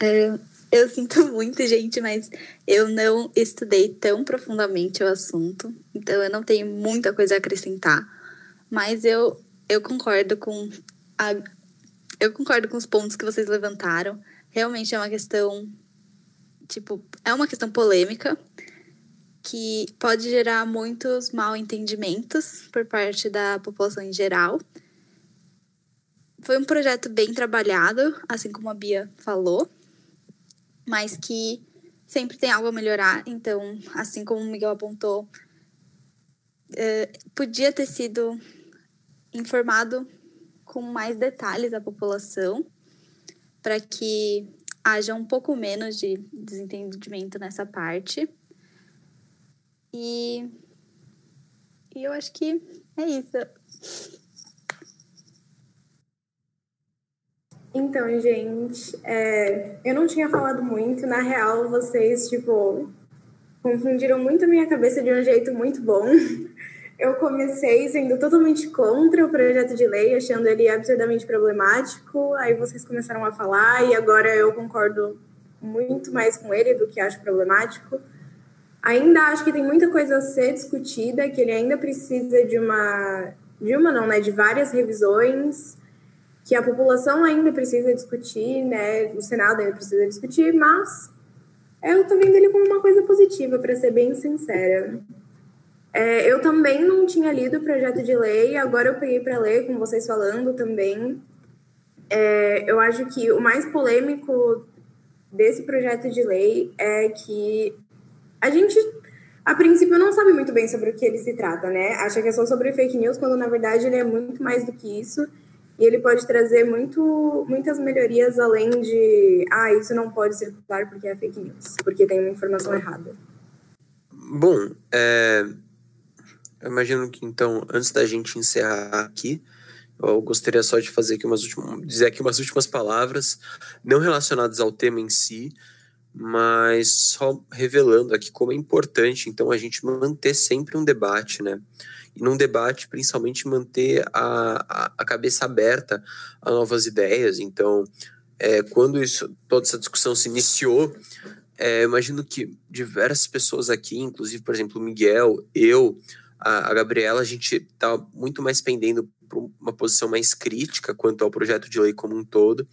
é, eu sinto muito, gente, mas eu não estudei tão profundamente o assunto, então eu não tenho muita coisa a acrescentar. Mas eu, eu concordo com a, eu concordo com os pontos que vocês levantaram. Realmente é uma questão, tipo, é uma questão polêmica que pode gerar muitos mal entendimentos por parte da população em geral. Foi um projeto bem trabalhado, assim como a Bia falou, mas que sempre tem algo a melhorar. Então, assim como o Miguel apontou, eh, podia ter sido informado com mais detalhes a população para que haja um pouco menos de desentendimento nessa parte. E, e eu acho que é isso. Então, gente, é, eu não tinha falado muito. Na real, vocês, tipo, confundiram muito a minha cabeça de um jeito muito bom. Eu comecei sendo totalmente contra o projeto de lei, achando ele absurdamente problemático. Aí vocês começaram a falar, e agora eu concordo muito mais com ele do que acho problemático. Ainda acho que tem muita coisa a ser discutida, que ele ainda precisa de uma. De uma, não, né? De várias revisões, que a população ainda precisa discutir, né? O Senado ainda precisa discutir, mas eu tô vendo ele como uma coisa positiva, para ser bem sincera. É, eu também não tinha lido o projeto de lei, agora eu peguei para ler, com vocês falando também. É, eu acho que o mais polêmico desse projeto de lei é que a gente, a princípio, não sabe muito bem sobre o que ele se trata, né? Acha que é só sobre fake news, quando na verdade ele é muito mais do que isso. E ele pode trazer muito, muitas melhorias além de, ah, isso não pode circular porque é fake news, porque tem uma informação errada. Bom, é, eu imagino que então, antes da gente encerrar aqui, eu gostaria só de fazer aqui umas últimas, dizer aqui umas últimas palavras, não relacionadas ao tema em si, mas só revelando aqui como é importante, então, a gente manter sempre um debate, né? E num debate, principalmente, manter a, a, a cabeça aberta a novas ideias. Então, é, quando isso, toda essa discussão se iniciou, é, imagino que diversas pessoas aqui, inclusive, por exemplo, o Miguel, eu, a, a Gabriela, a gente está muito mais pendendo para uma posição mais crítica quanto ao projeto de lei como um todo.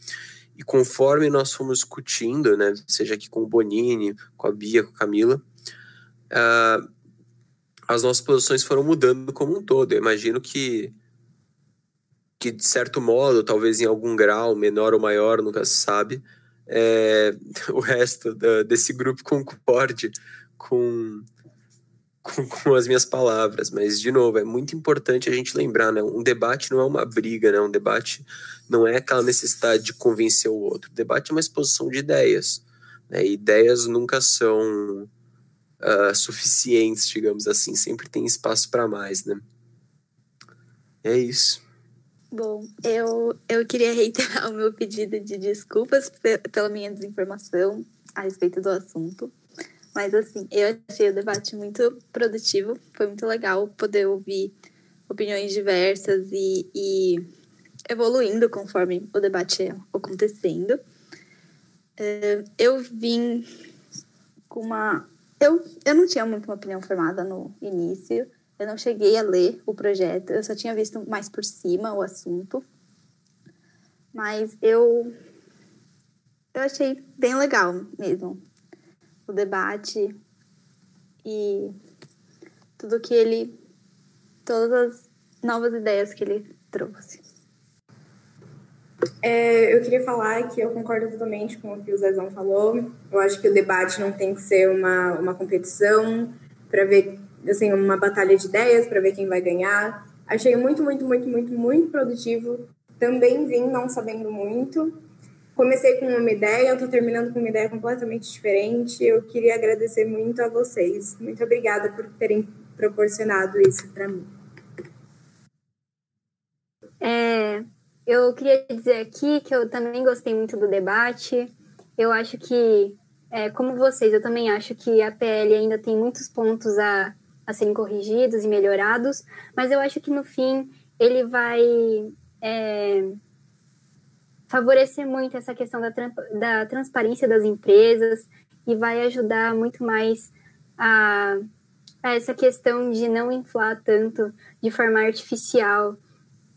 E conforme nós fomos discutindo, né, seja aqui com o Bonini, com a Bia, com a Camila, uh, as nossas posições foram mudando como um todo. Eu imagino que, que de certo modo, talvez em algum grau, menor ou maior, nunca se sabe, é, o resto da, desse grupo concorde com com, com, as minhas palavras, mas de novo, é muito importante a gente lembrar, né? Um debate não é uma briga, né? Um debate não é aquela necessidade de convencer o outro. O debate é uma exposição de ideias, né? E ideias nunca são uh, suficientes, digamos assim. Sempre tem espaço para mais, né? É isso. Bom, eu, eu queria reiterar o meu pedido de desculpas pela minha desinformação a respeito do assunto. Mas, assim, eu achei o debate muito produtivo. Foi muito legal poder ouvir opiniões diversas e, e evoluindo conforme o debate ia acontecendo. É, eu vim com uma. Eu, eu não tinha muito uma opinião formada no início. Eu não cheguei a ler o projeto, eu só tinha visto mais por cima o assunto. Mas eu, eu achei bem legal mesmo o debate e tudo que ele. todas as novas ideias que ele trouxe. É, eu queria falar que eu concordo totalmente com o que o Zezão falou. Eu acho que o debate não tem que ser uma, uma competição para ver, assim, uma batalha de ideias para ver quem vai ganhar. Achei muito, muito, muito, muito, muito produtivo. Também vim não sabendo muito comecei com uma ideia, eu estou terminando com uma ideia completamente diferente. Eu queria agradecer muito a vocês. Muito obrigada por terem proporcionado isso para mim. É, eu queria dizer aqui que eu também gostei muito do debate. Eu acho que é, como vocês, eu também acho que a PL ainda tem muitos pontos a, a serem corrigidos e melhorados, mas eu acho que no fim ele vai é, favorecer muito essa questão da, da transparência das empresas e vai ajudar muito mais a, a essa questão de não inflar tanto de forma artificial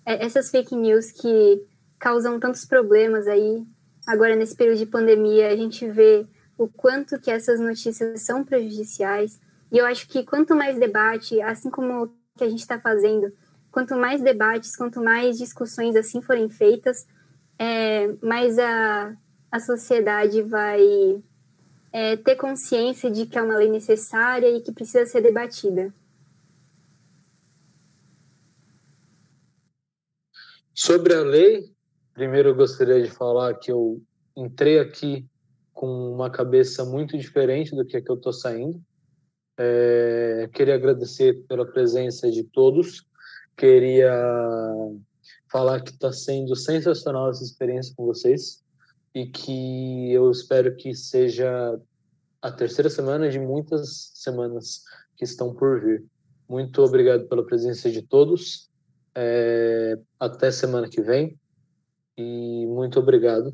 é, essas fake news que causam tantos problemas aí. Agora, nesse período de pandemia, a gente vê o quanto que essas notícias são prejudiciais. E eu acho que quanto mais debate, assim como o que a gente está fazendo, quanto mais debates, quanto mais discussões assim forem feitas, é, a, a sociedade vai é, ter consciência de que é uma lei necessária e que precisa ser debatida. Sobre a lei, primeiro eu gostaria de falar que eu entrei aqui com uma cabeça muito diferente do que é que eu estou saindo. É, queria agradecer pela presença de todos. Queria falar que está sendo sensacional essa experiência com vocês e que eu espero que seja a terceira semana de muitas semanas que estão por vir. Muito obrigado pela presença de todos. É, até semana que vem e muito obrigado